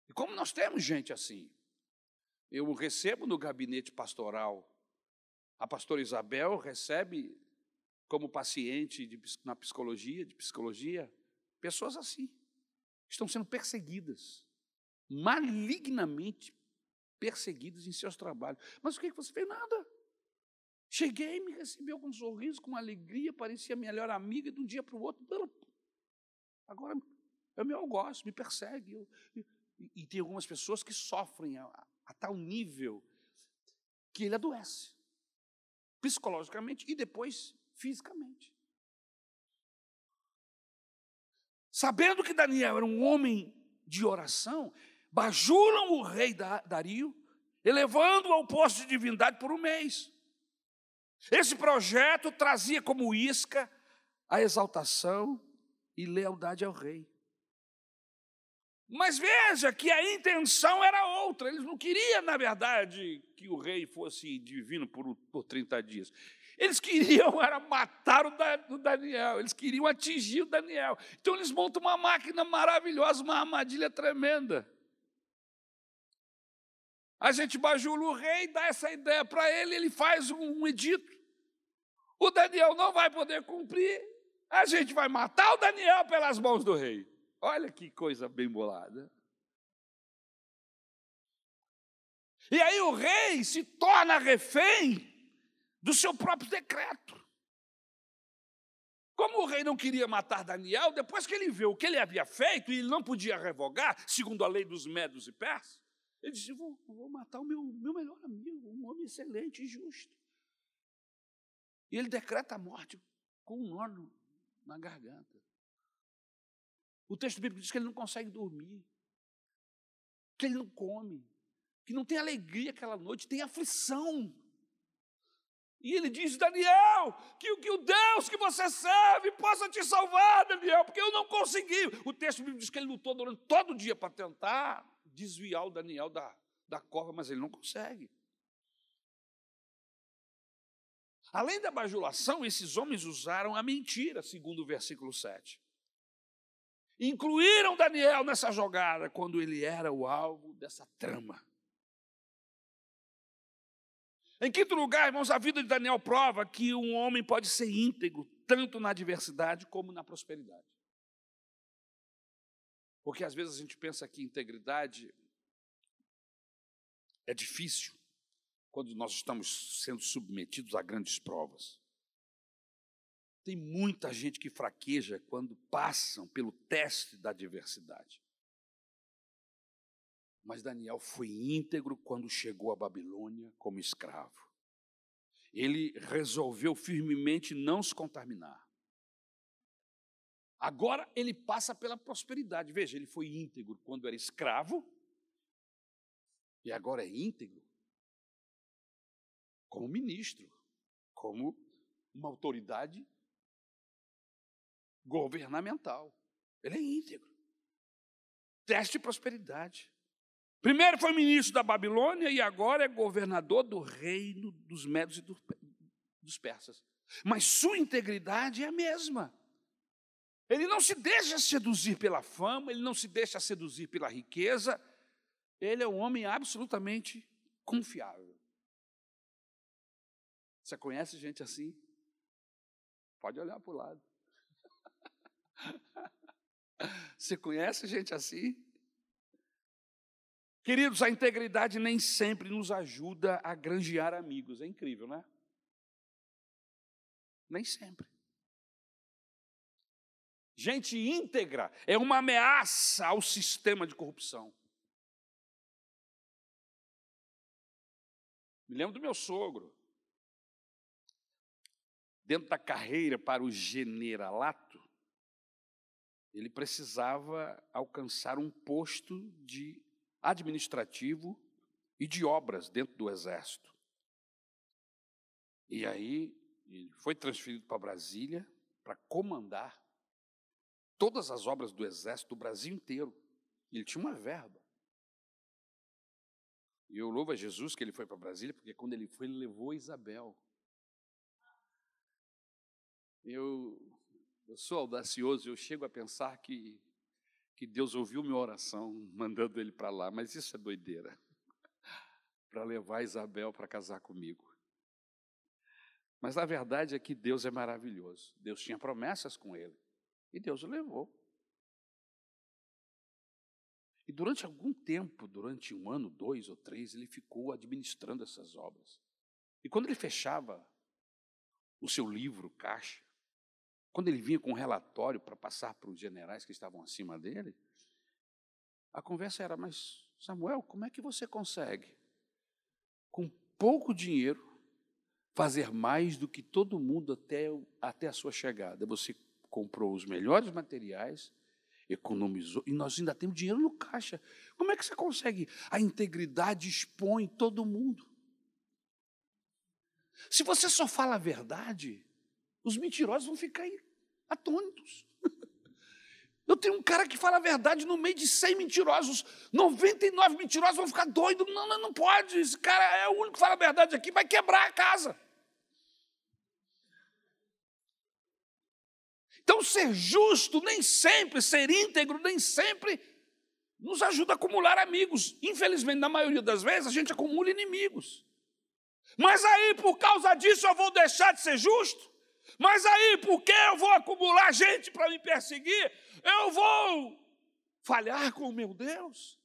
E como nós temos gente assim, eu recebo no gabinete pastoral a pastora Isabel recebe como paciente de, na psicologia, de psicologia, pessoas assim, estão sendo perseguidas, malignamente perseguidas em seus trabalhos. Mas o que você fez? Nada. Cheguei, me recebeu com um sorriso, com alegria, parecia melhor amiga, de um dia para o outro. Agora é meu algoz, me persegue. Eu, e, e, tem algumas pessoas que sofrem a, a tal nível que ele adoece psicologicamente e depois fisicamente. Sabendo que Daniel era um homem de oração, bajulam o rei Dario, elevando-o ao posto de divindade por um mês. Esse projeto trazia como isca a exaltação e lealdade ao rei. Mas veja que a intenção era outra. Eles não queriam, na verdade, que o rei fosse divino por, por 30 dias. Eles queriam era matar o Daniel, eles queriam atingir o Daniel. Então eles montam uma máquina maravilhosa, uma armadilha tremenda. A gente bajula o rei, dá essa ideia para ele, ele faz um, um edito. O Daniel não vai poder cumprir, a gente vai matar o Daniel pelas mãos do rei. Olha que coisa bem bolada. E aí o rei se torna refém do seu próprio decreto. Como o rei não queria matar Daniel, depois que ele viu o que ele havia feito e ele não podia revogar, segundo a lei dos médios e persas, ele disse: vou, vou matar o meu, meu melhor amigo, um homem excelente e justo. E ele decreta a morte com um nó na garganta. O texto bíblico diz que ele não consegue dormir, que ele não come, que não tem alegria aquela noite, tem aflição. E ele diz: Daniel, que, que o Deus que você serve possa te salvar, Daniel, porque eu não consegui. O texto bíblico diz que ele lutou durante todo o dia para tentar desviar o Daniel da, da cova, mas ele não consegue. Além da bajulação, esses homens usaram a mentira, segundo o versículo 7. Incluíram Daniel nessa jogada quando ele era o alvo dessa trama. Em quinto lugar, irmãos, a vida de Daniel prova que um homem pode ser íntegro, tanto na adversidade como na prosperidade. Porque às vezes a gente pensa que integridade é difícil quando nós estamos sendo submetidos a grandes provas. Tem muita gente que fraqueja quando passam pelo teste da adversidade. Mas Daniel foi íntegro quando chegou à Babilônia como escravo. Ele resolveu firmemente não se contaminar. Agora ele passa pela prosperidade. Veja, ele foi íntegro quando era escravo e agora é íntegro como ministro, como uma autoridade governamental. Ele é íntegro. Teste de prosperidade. Primeiro foi ministro da Babilônia e agora é governador do reino dos Medos e dos persas. Mas sua integridade é a mesma. Ele não se deixa seduzir pela fama, ele não se deixa seduzir pela riqueza. Ele é um homem absolutamente confiável. Você conhece gente assim? Pode olhar para o lado. Você conhece gente assim? Queridos, a integridade nem sempre nos ajuda a granjear amigos. É incrível, né? Nem sempre. Gente íntegra é uma ameaça ao sistema de corrupção. Me lembro do meu sogro. Dentro da carreira para o generalato, ele precisava alcançar um posto de administrativo e de obras dentro do Exército. E aí ele foi transferido para Brasília para comandar todas as obras do Exército do Brasil inteiro. Ele tinha uma verba. E eu louvo a Jesus que ele foi para Brasília, porque quando ele foi, ele levou Isabel. Eu, eu sou audacioso, eu chego a pensar que que Deus ouviu minha oração mandando ele para lá, mas isso é doideira. para levar Isabel para casar comigo. Mas a verdade é que Deus é maravilhoso. Deus tinha promessas com ele e Deus o levou. E durante algum tempo, durante um ano, dois ou três, ele ficou administrando essas obras. E quando ele fechava o seu livro, caixa, quando ele vinha com um relatório para passar para os generais que estavam acima dele, a conversa era: Mas, Samuel, como é que você consegue, com pouco dinheiro, fazer mais do que todo mundo até, até a sua chegada? Você comprou os melhores materiais, economizou, e nós ainda temos dinheiro no caixa. Como é que você consegue? A integridade expõe todo mundo. Se você só fala a verdade, os mentirosos vão ficar atônitos. Eu tenho um cara que fala a verdade no meio de 100 mentirosos. 99 mentirosos vão ficar doidos. Não, não, não pode. Esse cara é o único que fala a verdade aqui, vai quebrar a casa. Então, ser justo nem sempre, ser íntegro nem sempre nos ajuda a acumular amigos. Infelizmente, na maioria das vezes, a gente acumula inimigos. Mas aí, por causa disso, eu vou deixar de ser justo? Mas aí, porque eu vou acumular gente para me perseguir, eu vou falhar com o meu Deus,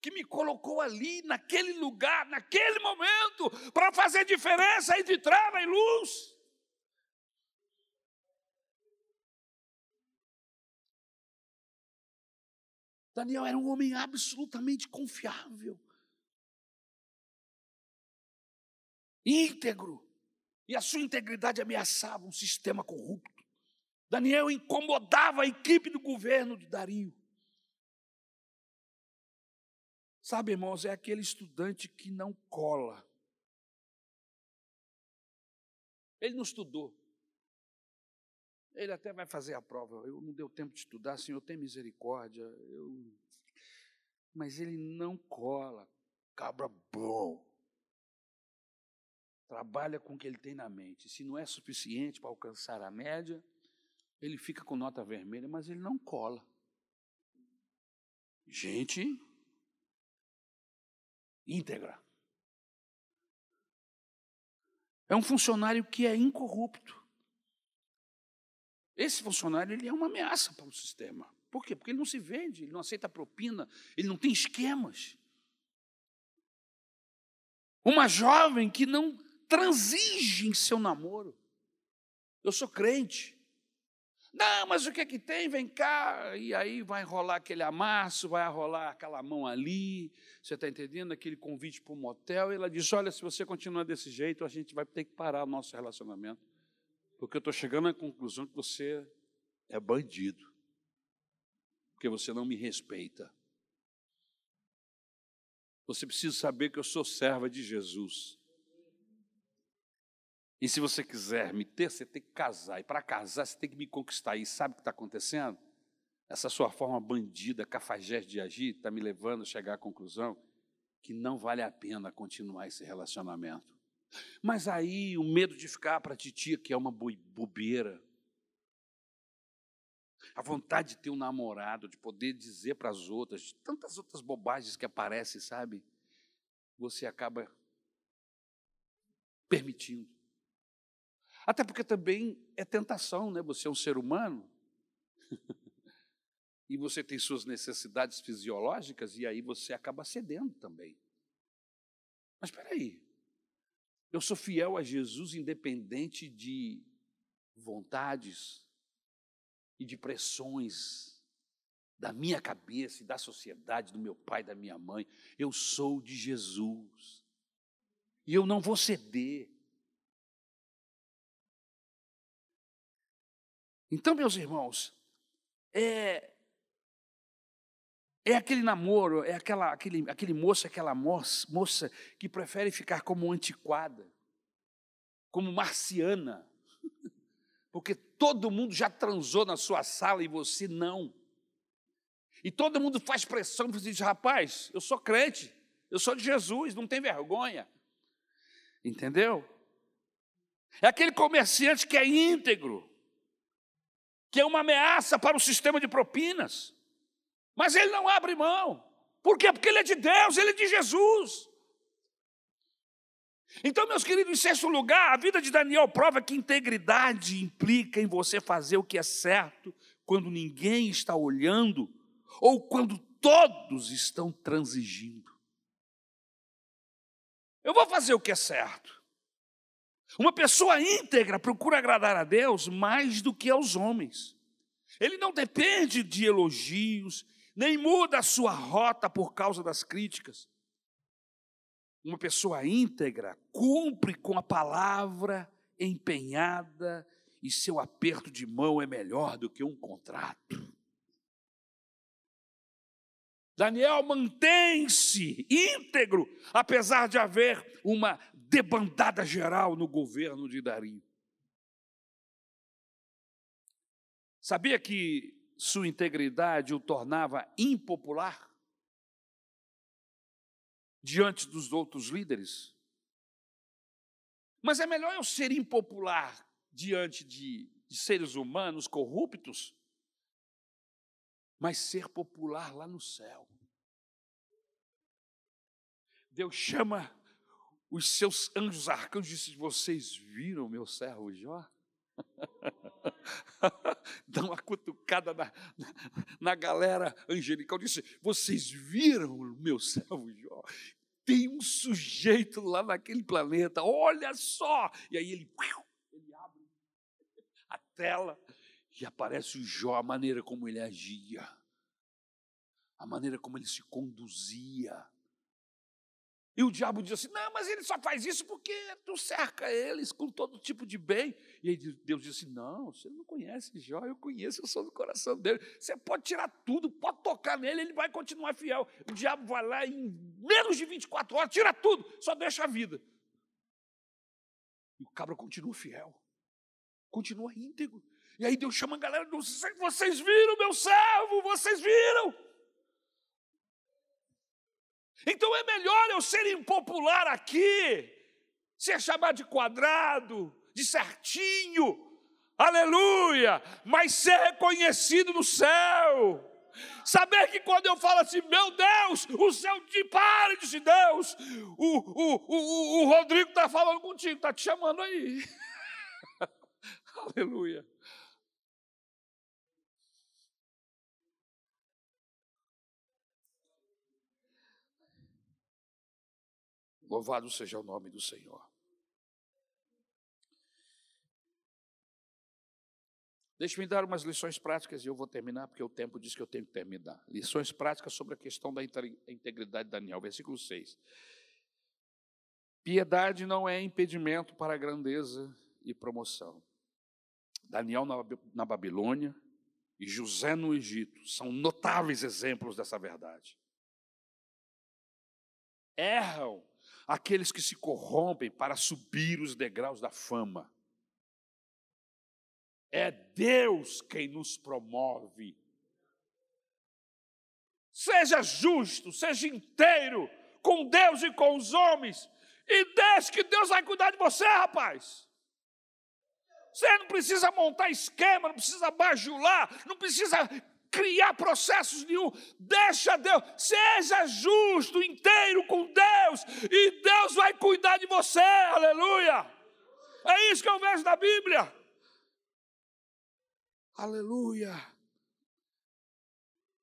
que me colocou ali, naquele lugar, naquele momento, para fazer diferença entre treva e luz. Daniel era um homem absolutamente confiável, íntegro e a sua integridade ameaçava um sistema corrupto. Daniel incomodava a equipe do governo de Dario. Sabe, irmãos, é aquele estudante que não cola. Ele não estudou. Ele até vai fazer a prova. Eu não deu tempo de estudar, Senhor, tem misericórdia. Eu... Mas ele não cola. Cabra bom trabalha com o que ele tem na mente. Se não é suficiente para alcançar a média, ele fica com nota vermelha, mas ele não cola. Gente íntegra. é um funcionário que é incorrupto. Esse funcionário ele é uma ameaça para o sistema. Por quê? Porque ele não se vende, ele não aceita propina, ele não tem esquemas. Uma jovem que não transige em seu namoro. Eu sou crente. Não, mas o que é que tem? Vem cá. E aí vai rolar aquele amasso, vai rolar aquela mão ali. Você está entendendo? Aquele convite para um motel. E ela diz: Olha, se você continuar desse jeito, a gente vai ter que parar o nosso relacionamento. Porque eu estou chegando à conclusão que você é bandido. Porque você não me respeita. Você precisa saber que eu sou serva de Jesus. E se você quiser me ter, você tem que casar. E para casar, você tem que me conquistar. E sabe o que está acontecendo? Essa sua forma bandida, cafajeste de agir, está me levando a chegar à conclusão que não vale a pena continuar esse relacionamento. Mas aí o medo de ficar para a titia, que é uma bobeira, a vontade de ter um namorado, de poder dizer para as outras, tantas outras bobagens que aparecem, sabe? Você acaba permitindo. Até porque também é tentação, né? Você é um ser humano. e você tem suas necessidades fisiológicas e aí você acaba cedendo também. Mas espera aí. Eu sou fiel a Jesus independente de vontades e de pressões da minha cabeça e da sociedade, do meu pai, da minha mãe. Eu sou de Jesus. E eu não vou ceder. Então, meus irmãos, é, é aquele namoro, é aquela, aquele, aquele moço, aquela moça, moça que prefere ficar como antiquada, como marciana, porque todo mundo já transou na sua sala e você não. E todo mundo faz pressão e diz: rapaz, eu sou crente, eu sou de Jesus, não tem vergonha. Entendeu? É aquele comerciante que é íntegro, que é uma ameaça para o sistema de propinas. Mas ele não abre mão. Por quê? Porque ele é de Deus, ele é de Jesus. Então, meus queridos, em sexto lugar, a vida de Daniel prova que integridade implica em você fazer o que é certo quando ninguém está olhando ou quando todos estão transigindo. Eu vou fazer o que é certo. Uma pessoa íntegra procura agradar a Deus mais do que aos homens. Ele não depende de elogios, nem muda a sua rota por causa das críticas. Uma pessoa íntegra cumpre com a palavra empenhada e seu aperto de mão é melhor do que um contrato. Daniel mantém-se íntegro, apesar de haver uma debandada geral no governo de Dario. Sabia que sua integridade o tornava impopular diante dos outros líderes? Mas é melhor eu ser impopular diante de, de seres humanos corruptos, mas ser popular lá no céu. Deus chama os seus anjos arcanjos disse: Vocês viram meu servo Jó? Dá uma cutucada na, na, na galera angelical. Disse: Vocês viram meu servo Jó? Tem um sujeito lá naquele planeta, olha só! E aí ele, ele abre a tela e aparece o Jó, a maneira como ele agia, a maneira como ele se conduzia e o diabo diz assim: não, mas ele só faz isso porque tu cerca eles com todo tipo de bem. E aí Deus diz assim: não, você não conhece Jó, eu conheço, eu sou do coração dele. Você pode tirar tudo, pode tocar nele, ele vai continuar fiel. O diabo vai lá em menos de 24 horas, tira tudo, só deixa a vida. E o cabra continua fiel, continua íntegro. E aí Deus chama a galera, vocês viram meu servo, vocês viram. Então é melhor eu ser impopular aqui, ser chamado de quadrado, de certinho, aleluia, mas ser reconhecido no céu. Saber que quando eu falo assim, meu Deus, o céu te pare, disse Deus. O, o, o, o Rodrigo está falando contigo, está te chamando aí. Aleluia. Louvado seja o nome do Senhor. Deixe-me dar umas lições práticas e eu vou terminar, porque o tempo diz que eu tenho que terminar. Lições práticas sobre a questão da integridade de Daniel, versículo 6. Piedade não é impedimento para a grandeza e promoção. Daniel na Babilônia e José no Egito são notáveis exemplos dessa verdade. Erram aqueles que se corrompem para subir os degraus da fama. É Deus quem nos promove. Seja justo, seja inteiro com Deus e com os homens, e deixe que Deus vai cuidar de você, rapaz. Você não precisa montar esquema, não precisa bajular, não precisa criar processos nenhum. Deixa Deus, seja justo, inteiro com Deus, e Deus vai cuidar de você. Aleluia! É isso que eu vejo na Bíblia. Aleluia.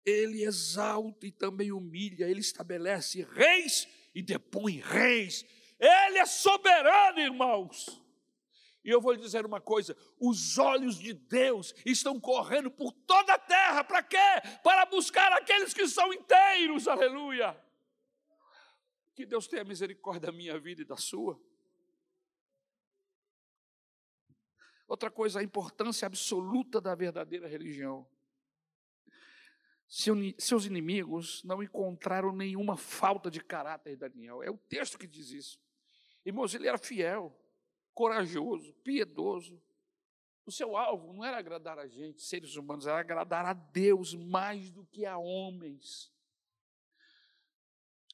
Ele exalta e também humilha, ele estabelece reis e depõe reis. Ele é soberano, irmãos. E eu vou lhe dizer uma coisa: os olhos de Deus estão correndo por toda a terra, para quê? Para buscar aqueles que são inteiros, aleluia. Que Deus tenha misericórdia da minha vida e da sua. Outra coisa, a importância absoluta da verdadeira religião. Seus inimigos não encontraram nenhuma falta de caráter em Daniel. É o texto que diz isso. Irmãos, ele era fiel, corajoso, piedoso. O seu alvo não era agradar a gente, seres humanos, era agradar a Deus mais do que a homens.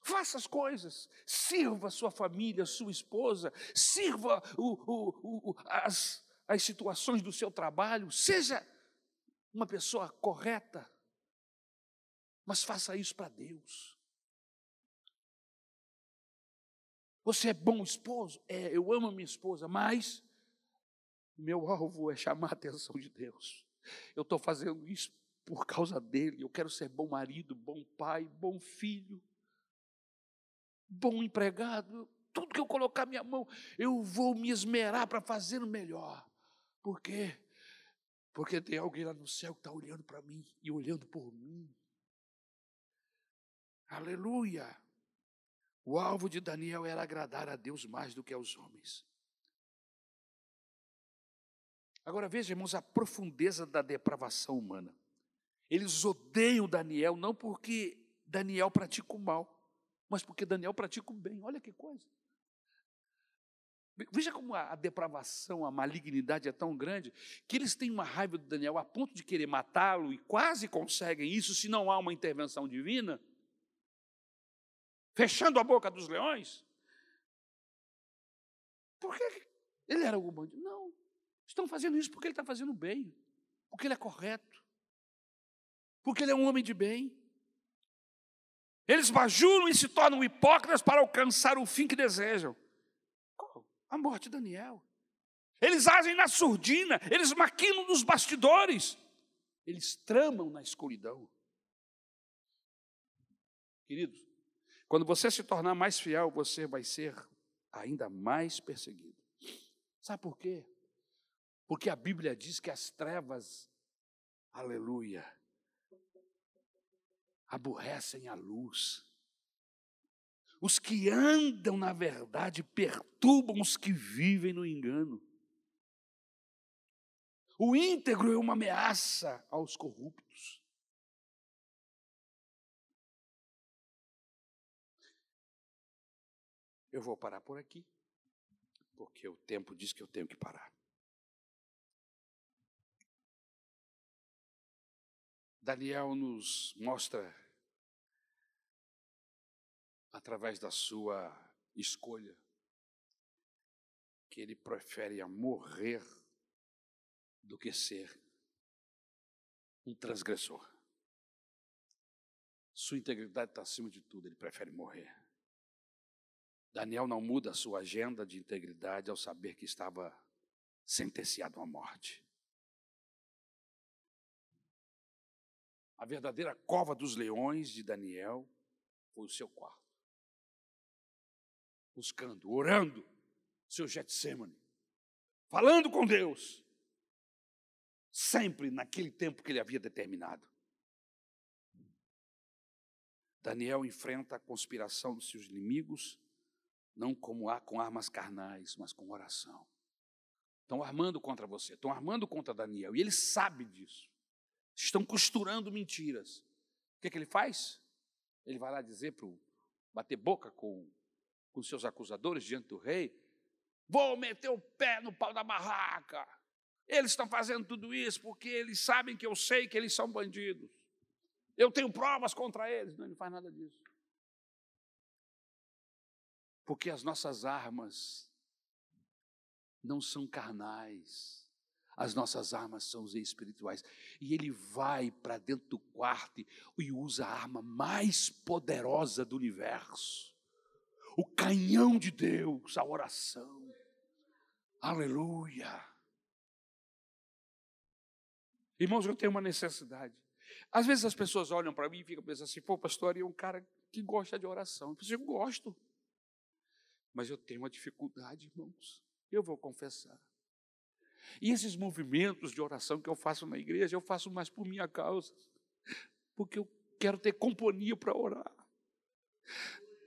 Faça as coisas, sirva a sua família, a sua esposa, sirva o, o, o, as, as situações do seu trabalho, seja uma pessoa correta, mas faça isso para Deus. Você é bom esposo? É, eu amo minha esposa, mas meu alvo é chamar a atenção de Deus. Eu estou fazendo isso por causa dele. Eu quero ser bom marido, bom pai, bom filho, bom empregado. Tudo que eu colocar minha mão, eu vou me esmerar para fazer o melhor. Por quê? Porque tem alguém lá no céu que está olhando para mim e olhando por mim. Aleluia! O alvo de Daniel era agradar a Deus mais do que aos homens. Agora veja, irmãos, a profundeza da depravação humana. Eles odeiam Daniel não porque Daniel pratica o mal, mas porque Daniel pratica o bem. Olha que coisa. Veja como a, depravação, a malignidade é tão grande, que eles têm uma raiva do Daniel a ponto de querer matá-lo e quase conseguem isso se não há uma intervenção divina, fechando a boca dos leões. Por que ele era algum bandido? Não. Estão fazendo isso porque ele está fazendo bem, porque ele é correto, porque ele é um homem de bem. Eles bajulam e se tornam hipócritas para alcançar o fim que desejam a morte de Daniel. Eles agem na surdina, eles maquinam nos bastidores, eles tramam na escuridão. Queridos, quando você se tornar mais fiel, você vai ser ainda mais perseguido. Sabe por quê? Porque a Bíblia diz que as trevas, aleluia, aborrecem a luz. Os que andam na verdade perturbam os que vivem no engano. O íntegro é uma ameaça aos corruptos. Eu vou parar por aqui, porque o tempo diz que eu tenho que parar. Daniel nos mostra através da sua escolha, que ele prefere a morrer do que ser um transgressor. Sua integridade está acima de tudo, ele prefere morrer. Daniel não muda a sua agenda de integridade ao saber que estava sentenciado à morte. A verdadeira cova dos leões de Daniel foi o seu quarto. Buscando, orando, seu Getsemane, falando com Deus, sempre naquele tempo que ele havia determinado. Daniel enfrenta a conspiração dos seus inimigos, não como há com armas carnais, mas com oração. Estão armando contra você, estão armando contra Daniel, e ele sabe disso. Estão costurando mentiras. O que, é que ele faz? Ele vai lá dizer para bater boca com, com seus acusadores diante do rei: Vou meter o pé no pau da barraca. Eles estão fazendo tudo isso porque eles sabem que eu sei que eles são bandidos. Eu tenho provas contra eles. Não, ele não faz nada disso. Porque as nossas armas não são carnais. As nossas armas são espirituais. E ele vai para dentro do quarto e usa a arma mais poderosa do universo. O canhão de Deus, a oração. Aleluia. Irmãos, eu tenho uma necessidade. Às vezes as pessoas olham para mim e ficam pensando assim: pô, pastor, é um cara que gosta de oração. Eu, eu gosto. Mas eu tenho uma dificuldade, irmãos. Eu vou confessar. E esses movimentos de oração que eu faço na igreja, eu faço mais por minha causa, porque eu quero ter companhia para orar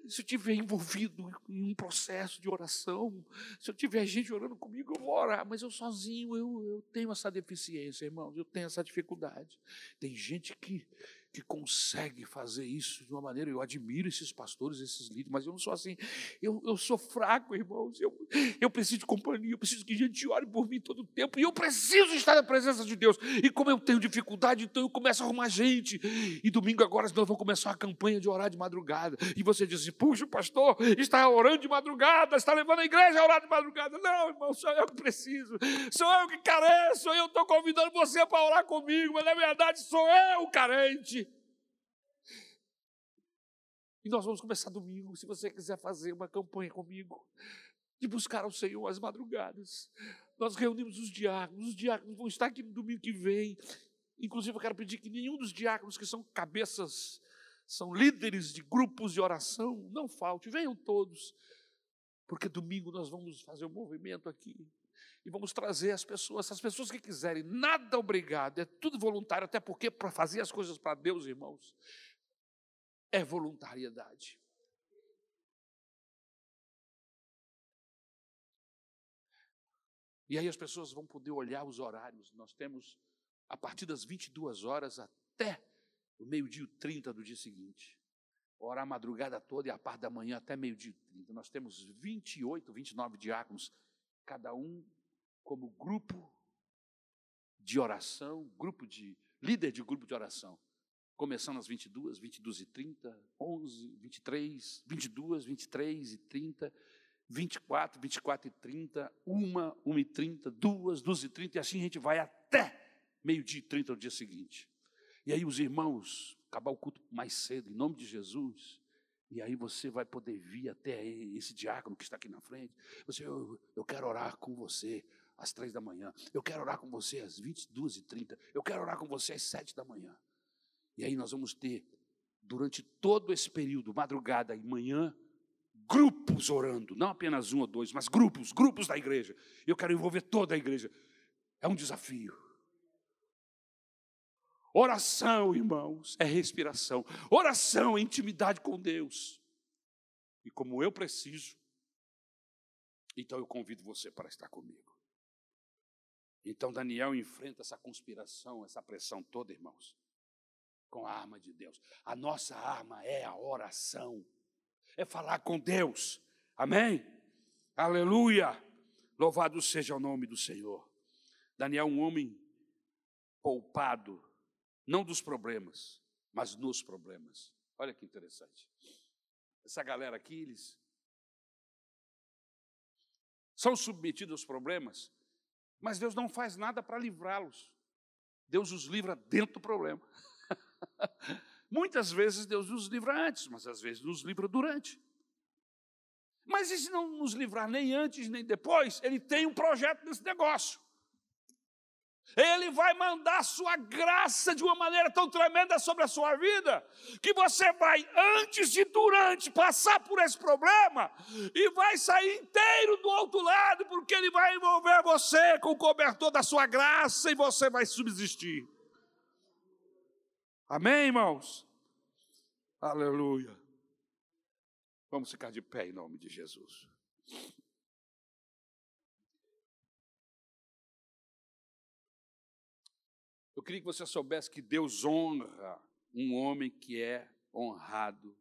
se eu estiver envolvido em um processo de oração, se eu tiver gente orando comigo, eu vou orar, mas eu sozinho, eu, eu tenho essa deficiência, irmãos, eu tenho essa dificuldade. Tem gente que que consegue fazer isso de uma maneira. Eu admiro esses pastores, esses líderes, mas eu não sou assim. Eu, eu sou fraco, irmãos. Eu, eu preciso de companhia, eu preciso que gente ore por mim todo o tempo. E eu preciso estar na presença de Deus. E como eu tenho dificuldade, então eu começo a arrumar gente. E domingo agora nós vamos começar uma campanha de orar de madrugada. E você diz assim: puxa, pastor está orando de madrugada, está levando a igreja a orar de madrugada. Não, irmão, sou eu que preciso. Sou eu que careço. Eu estou convidando você para orar comigo, mas na verdade sou eu carente. E nós vamos começar domingo, se você quiser fazer uma campanha comigo, de buscar ao Senhor às madrugadas. Nós reunimos os diáconos, os diáconos vão estar aqui no domingo que vem. Inclusive, eu quero pedir que nenhum dos diáconos que são cabeças, são líderes de grupos de oração, não falte, venham todos, porque domingo nós vamos fazer um movimento aqui e vamos trazer as pessoas, as pessoas que quiserem, nada obrigado, é tudo voluntário, até porque para fazer as coisas para Deus, irmãos, é voluntariedade. E aí as pessoas vão poder olhar os horários. Nós temos a partir das 22 horas até o meio-dia 30 do dia seguinte. Orar a madrugada toda e a parte da manhã até meio-dia 30. Nós temos 28, 29 diáconos, cada um como grupo de oração, grupo de líder de grupo de oração começando às 22, 22 e 30, 11, 23, 22, 23 e 30, 24, 24 e 30, 1, 1 e 30, 2, 2 e 30, e assim a gente vai até meio-dia e 30 no dia seguinte. E aí os irmãos, acabar o culto mais cedo, em nome de Jesus, e aí você vai poder vir até esse diácono que está aqui na frente. Você, eu, eu quero orar com você às três da manhã. Eu quero orar com você às 22 e 30. Eu quero orar com você às sete da manhã. E aí nós vamos ter, durante todo esse período, madrugada e manhã, grupos orando, não apenas um ou dois, mas grupos, grupos da igreja. Eu quero envolver toda a igreja. É um desafio. Oração, irmãos, é respiração. Oração é intimidade com Deus. E como eu preciso, então eu convido você para estar comigo. Então Daniel enfrenta essa conspiração, essa pressão toda, irmãos com a arma de Deus. A nossa arma é a oração, é falar com Deus. Amém? Aleluia! Louvado seja o nome do Senhor. Daniel, um homem poupado, não dos problemas, mas nos problemas. Olha que interessante. Essa galera aqui, eles são submetidos aos problemas, mas Deus não faz nada para livrá-los. Deus os livra dentro do problema. Muitas vezes Deus nos livra antes, mas às vezes nos livra durante. Mas e se não nos livrar nem antes nem depois? Ele tem um projeto nesse negócio. Ele vai mandar a sua graça de uma maneira tão tremenda sobre a sua vida, que você vai, antes e durante, passar por esse problema e vai sair inteiro do outro lado, porque Ele vai envolver você com o cobertor da sua graça e você vai subsistir. Amém, irmãos? Aleluia. Vamos ficar de pé em nome de Jesus. Eu queria que você soubesse que Deus honra um homem que é honrado.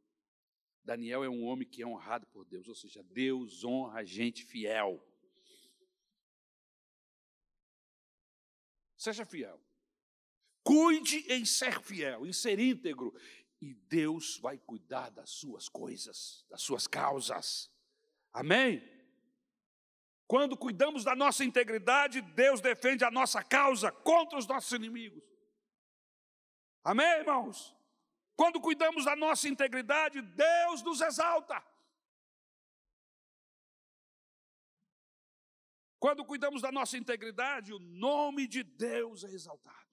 Daniel é um homem que é honrado por Deus, ou seja, Deus honra gente fiel. Seja fiel. Cuide em ser fiel, em ser íntegro, e Deus vai cuidar das suas coisas, das suas causas. Amém? Quando cuidamos da nossa integridade, Deus defende a nossa causa contra os nossos inimigos. Amém, irmãos? Quando cuidamos da nossa integridade, Deus nos exalta. Quando cuidamos da nossa integridade, o nome de Deus é exaltado.